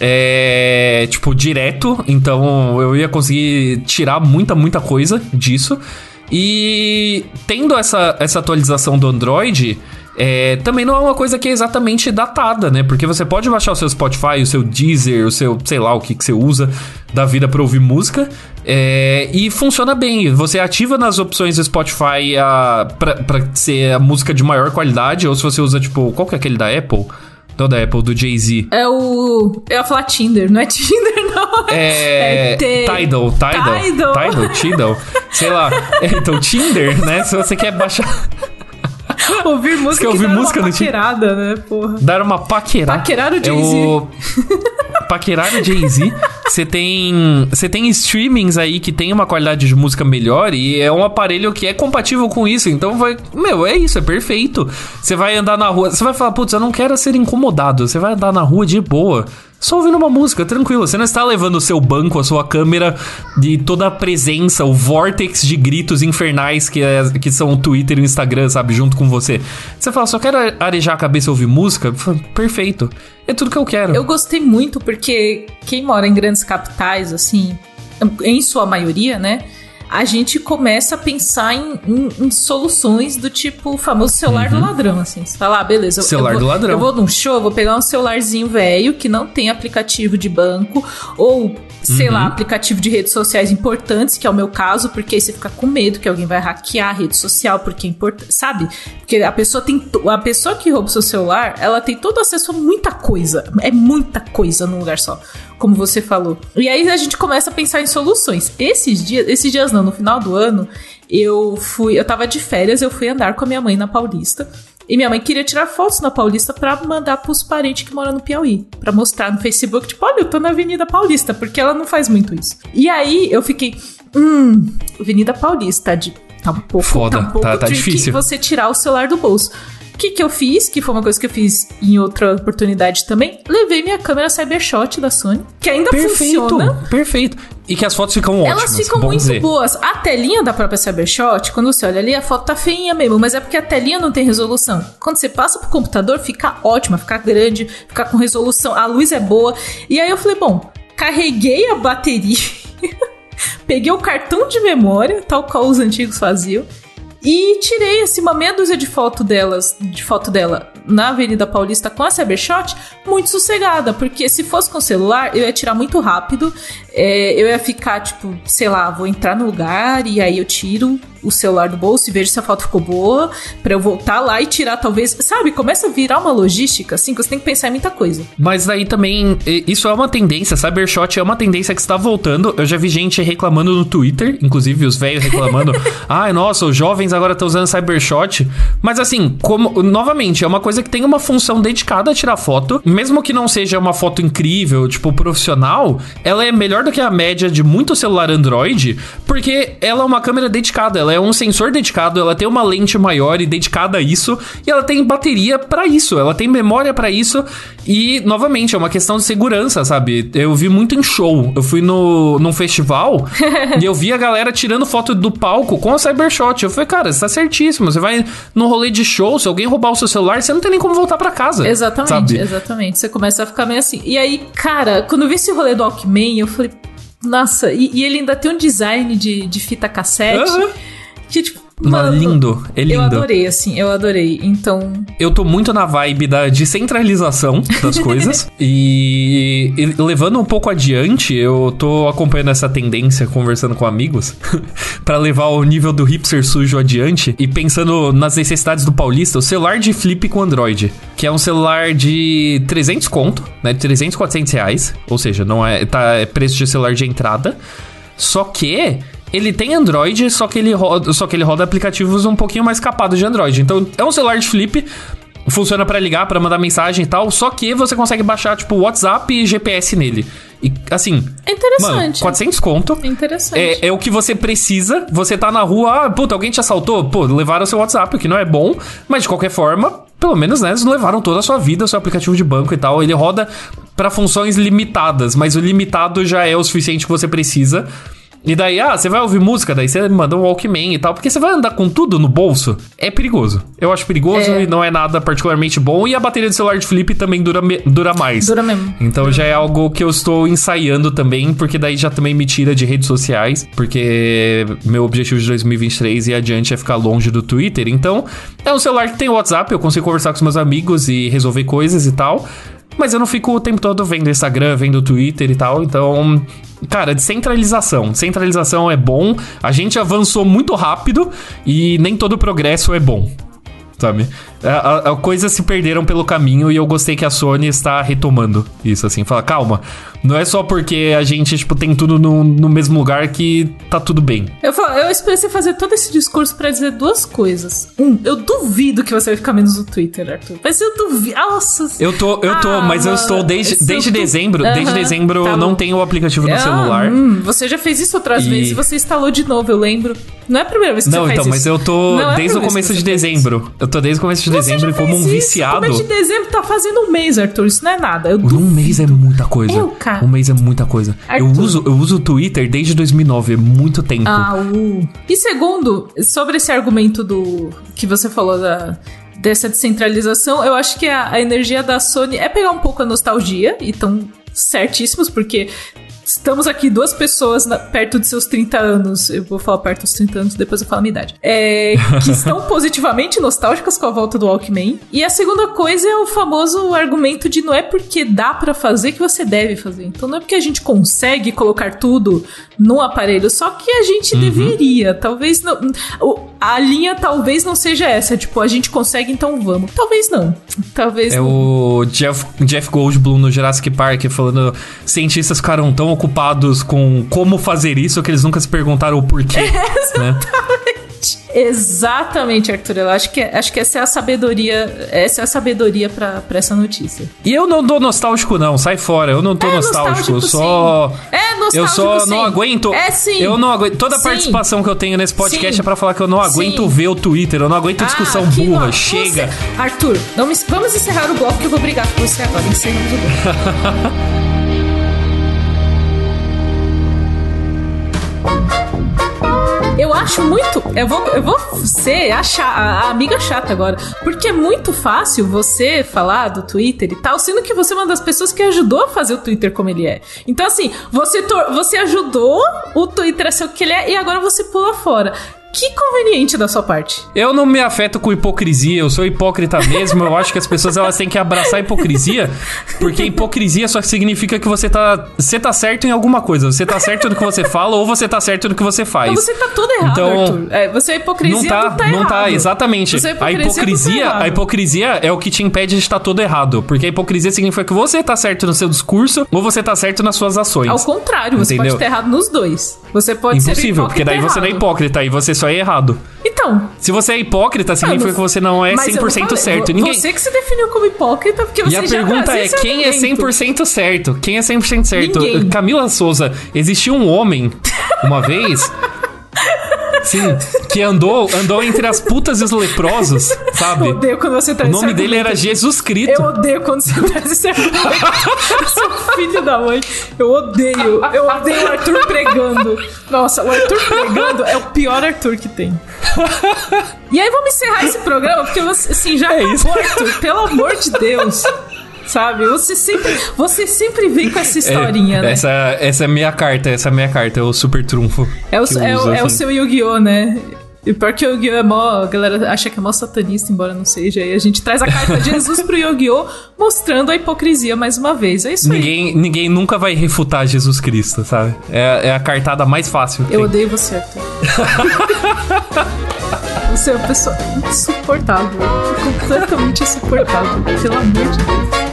É, tipo, direto. Então eu ia conseguir tirar muita, muita coisa disso. E tendo essa, essa atualização do Android, é, também não é uma coisa que é exatamente datada, né? Porque você pode baixar o seu Spotify, o seu Deezer, o seu, sei lá, o que, que você usa da vida pra ouvir música. é, e funciona bem. Você ativa nas opções do Spotify a, pra, pra ser a música de maior qualidade, ou se você usa, tipo, qual que é aquele da Apple? Não da Apple, do Jay-Z. É o. Eu ia falar Tinder, não é Tinder, não. É. É T- Tidal, Tidal. Tidal. Tidal, Tidal. Sei lá. É, então, Tinder, né? Se você quer baixar. Ouvir música. ouvir dá música uma paquerada, né, porra? Dar uma paquerada. Paquerar o É Jay-Z. o... Paquerar o Jay-Z. Você tem. Você tem streamings aí que tem uma qualidade de música melhor e é um aparelho que é compatível com isso. Então vai. Meu, é isso, é perfeito. Você vai andar na rua. Você vai falar, putz, eu não quero ser incomodado. Você vai andar na rua de boa. Só ouvindo uma música, tranquilo. Você não está levando o seu banco, a sua câmera de toda a presença, o vórtex de gritos infernais que, é- que são o Twitter e o Instagram, sabe, junto com você. Você fala, só quero arejar a cabeça e ouvir música? Perfeito. É tudo que eu quero. Eu gostei muito porque quem mora em grandes capitais, assim, em sua maioria, né? A gente começa a pensar em, em- em soluções do tipo o famoso celular do ladrão, assim. Você fala, ah, beleza. eu- Uhum. Celular eu vou, do ladrão. Eu vou num show, vou pegar um celularzinho velho que não tem aplicativo de banco ou, sei Uhum. lá, aplicativo de redes sociais importantes, que é o meu caso, porque aí você fica com medo que alguém vai hackear a rede social, porque é importante, sabe? Porque a pessoa tem. A pessoa que rouba o seu celular, ela tem todo acesso a muita coisa. É muita coisa num lugar só. Como você falou. E aí a gente começa a pensar em soluções. Esses dias, esses dias não, no final do ano, eu fui. Eu tava de férias, eu fui andar com a minha mãe na Paulista. E minha mãe queria tirar fotos na Paulista pra mandar pros parentes que moram no Piauí. Pra mostrar no Facebook, tipo, olha, eu tô na Avenida Paulista, porque ela não faz muito isso. E aí eu fiquei, hum, Avenida Paulista, de, tá um pouco, Foda, tá um pouco tá- tá difícil. você tirar o celular do bolso. O que que eu fiz, que foi uma coisa que eu fiz em outra oportunidade também, levei minha câmera Cybershot da Sony, que ainda Perfeito, funciona. perfeito. E que as fotos ficam ótimas. Elas ficam muito dizer. boas. A telinha da própria Cybershot, quando você olha ali, a foto tá feinha mesmo, mas é porque a telinha não tem resolução. Quando você passa pro computador, fica ótima, fica grande, fica com resolução, a luz é boa. E aí eu falei, bom, carreguei a bateria, peguei o cartão de memória, tal qual os antigos faziam, e tirei assim uma meia dúzia de foto delas, de foto dela na Avenida Paulista com a Cybershot, muito sossegada, porque se fosse com o celular, eu ia tirar muito rápido, é, eu ia ficar tipo, sei lá, vou entrar no lugar e aí eu tiro o celular do bolso e vejo se a foto ficou boa, pra eu voltar lá e tirar talvez, sabe, começa a virar uma logística assim, que você tem que pensar em muita coisa. Mas daí também, isso é uma tendência, Cybershot é uma tendência que está voltando. Eu já vi gente reclamando no Twitter, inclusive os velhos reclamando. Ai, nossa, os jovens agora estão usando Cybershot. Mas assim, como novamente, é uma coisa que tem uma função dedicada a tirar foto. Mesmo que não seja uma foto incrível, tipo, profissional, ela é melhor do que a média de muito celular Android, porque ela é uma câmera dedicada, ela é um sensor dedicado, ela tem uma lente maior e dedicada a isso, e ela tem bateria pra isso, ela tem memória pra isso, e novamente é uma questão de segurança, sabe? Eu vi muito em show. Eu fui no num festival e eu vi a galera tirando foto do palco com a Cybershot. Eu falei, cara, você tá certíssimo. Você vai num rolê de show, se alguém roubar o seu celular, você não tem nem como voltar pra casa. Exatamente, sabe? exatamente. Você começa a ficar meio assim. E aí, cara, quando eu vi esse rolê do Walkman, eu falei, nossa, e, e ele ainda tem um design de, de fita cassete. Que, tipo, Mano, lindo, é lindo. Eu adorei, assim, eu adorei. Então. Eu tô muito na vibe da descentralização das coisas. e, e, levando um pouco adiante, eu tô acompanhando essa tendência, conversando com amigos, para levar o nível do hipster sujo adiante. E pensando nas necessidades do paulista, o celular de flip com Android, que é um celular de 300 conto, né? De 300, 400 reais. Ou seja, não é, tá, é preço de celular de entrada. Só que ele tem Android, só que ele roda, só que ele roda aplicativos um pouquinho mais capados de Android. Então é um celular de flip, funciona para ligar, para mandar mensagem e tal, só que você consegue baixar tipo WhatsApp e GPS nele. E assim, É interessante. mano, 400 conto. É interessante. É, é o que você precisa. Você tá na rua, ah, puta, alguém te assaltou? Pô, levaram seu WhatsApp, o que não é bom, mas de qualquer forma, pelo menos, né, eles levaram toda a sua vida, seu aplicativo de banco e tal. Ele roda para funções limitadas, mas o limitado já é o suficiente que você precisa. E daí, ah, você vai ouvir música, daí você manda um Walkman e tal, porque você vai andar com tudo no bolso. É perigoso. Eu acho perigoso É. e não é nada particularmente bom. E a bateria do celular de flip também dura, me- dura mais. Dura mesmo. Então já é algo que eu estou ensaiando também, porque daí já também me tira de redes sociais, porque meu objetivo de 2023 e adiante é ficar longe do Twitter. Então, é um celular que tem WhatsApp, eu consigo conversar com os meus amigos e resolver coisas e tal. Mas eu não fico o tempo todo vendo Instagram, vendo Twitter e tal. Então, cara, descentralização. Descentralização é bom. A gente avançou muito rápido e nem todo progresso é bom sabe? A, a- a- coisas se perderam pelo caminho e eu gostei que a Sony está retomando isso, assim. Fala, calma, não é só porque a gente, tipo, tem tudo no, no mesmo lugar que tá tudo bem. Eu, falo- eu esperei você fazer todo esse discurso pra dizer duas coisas. Um, eu duvido que você vai ficar menos no Twitter, Arthur. Mas eu duvido. Nossa. Eu tô, eu tô, Ah, mas eu estou desde, desde tô- dezembro. Desde Aham, dezembro tá eu não tenho o aplicativo no Ah, celular. hum, você já fez isso outras E- vezes, você instalou de novo, eu lembro. Não é a primeira vez que Não, você faz então, mas isso. eu tô Não é desde o primeira vez começo de isso. dezembro. Eu tô desde o começo de Você dezembro como um isso. viciado. Começo de dezembro tá fazendo um mês, Arthur. Isso não é nada. Eu Um duvido. mês é muita coisa. Eu, cara. Um mês é muita coisa. Eu Arthur. uso, eu uso o Twitter desde 2009, é muito tempo. Ah, uh. E segundo, sobre esse argumento do que você falou da dessa descentralização, eu acho que a, a energia da Sony é pegar um pouco a nostalgia e tão certíssimos porque Estamos aqui duas pessoas na- perto de seus 30 anos. Eu vou falar perto dos 30 anos, depois eu falo a minha idade. É, que estão positivamente nostálgicas com a volta do Walkman. E a segunda coisa é o famoso argumento de não é porque dá pra fazer que você deve fazer. Então não é porque a gente consegue colocar tudo num aparelho, só que a gente Uhum. deveria. Talvez não. A linha talvez não seja essa. Tipo, a gente consegue, então vamos. Talvez não. Talvez É não. o Jeff, Jeff Goldblum no Jurassic Park falando cientistas ficaram tão ocupados com como fazer isso que eles nunca se perguntaram o porquê. né? Exatamente, Arthur. Eu acho que, acho que essa é a sabedoria. Essa é a sabedoria pra, pra essa notícia. E eu não tô nostálgico, não, sai fora. Eu não tô É nostálgico, eu nostálgico, só. sim. É nostálgico, Eu só sim. não aguento. É, sim. Eu não aguento. Toda Sim. participação que eu tenho nesse podcast Sim. é pra falar que eu não aguento ver o Twitter, eu não aguento discussão Ah, burra. Chega. Você- Arthur, vamos, vamos encerrar o bloco que eu vou brigar com você agora. Encerramos o bloco. Eu acho muito. Eu vou, eu vou ser a, a amiga chata agora. Porque é muito fácil você falar do Twitter e tal, sendo que você é uma das pessoas que ajudou a fazer o Twitter como ele é. Então, assim, você, você ajudou o Twitter a ser o que ele é e agora você pula fora. Que conveniente da sua parte. Eu não me afeto com hipocrisia, eu sou hipócrita mesmo. Eu acho que as pessoas elas têm que abraçar a hipocrisia, porque hipocrisia só significa que você tá, você tá certo em alguma coisa. Você tá certo no que você fala ou você tá certo no que você faz. Então você tá todo errado, Então, Arthur. É, você é hipocrisia, Não tá, não tá não tá, exatamente. Você é a hipocrisia, não tá a hipocrisia é o que te impede de estar todo errado, porque a hipocrisia significa que você tá certo no seu discurso ou você tá certo nas suas ações. Ao contrário, você Entendeu? pode estar errado nos dois. Você pode ser Impossível, porque daí você não é hipócrita e você só é errado. Então, Se você é hipócrita, significa mas- que você não é mas eu não 100% falei, certo. Ninguém... Você que se definiu como hipócrita, porque você E a já pergunta é: quem é argumento. 100% certo? Quem é 100% certo? Ninguém. Camila Souza, existiu um homem, uma vez. Sim, que andou, andou entre as putas e os leprosos, sabe? Eu odeio quando você O traz nome esse dele era. Jesus Cristo. Eu odeio quando você traz esse. Seu filho da mãe. Eu odeio. Eu odeio o Arthur pregando. Nossa, o Arthur pregando é o pior Arthur que tem. E aí vamos encerrar esse programa, porque você, assim, já É acabou, isso. Arthur. Pelo amor de Deus. Sabe? Você sempre, você sempre vem com essa historinha, É, né? Essa, essa é a minha carta, essa é a minha carta, é o super trunfo. É o, é, o- é o assim. seu Yu-Gi-Oh, né? E pior que o Yu-Gi-Oh! é mó. A galera acha que é mó satanista, embora não seja. E a gente traz a carta de Jesus pro Yu-Gi-Oh! mostrando a hipocrisia mais uma vez. É isso aí. Ninguém, ninguém nunca vai refutar Jesus Cristo, sabe? É, é a cartada mais fácil. Eu tem. odeio você, Arthur. você é uma pessoa insuportável. Completamente insuportável. Pelo amor de Deus.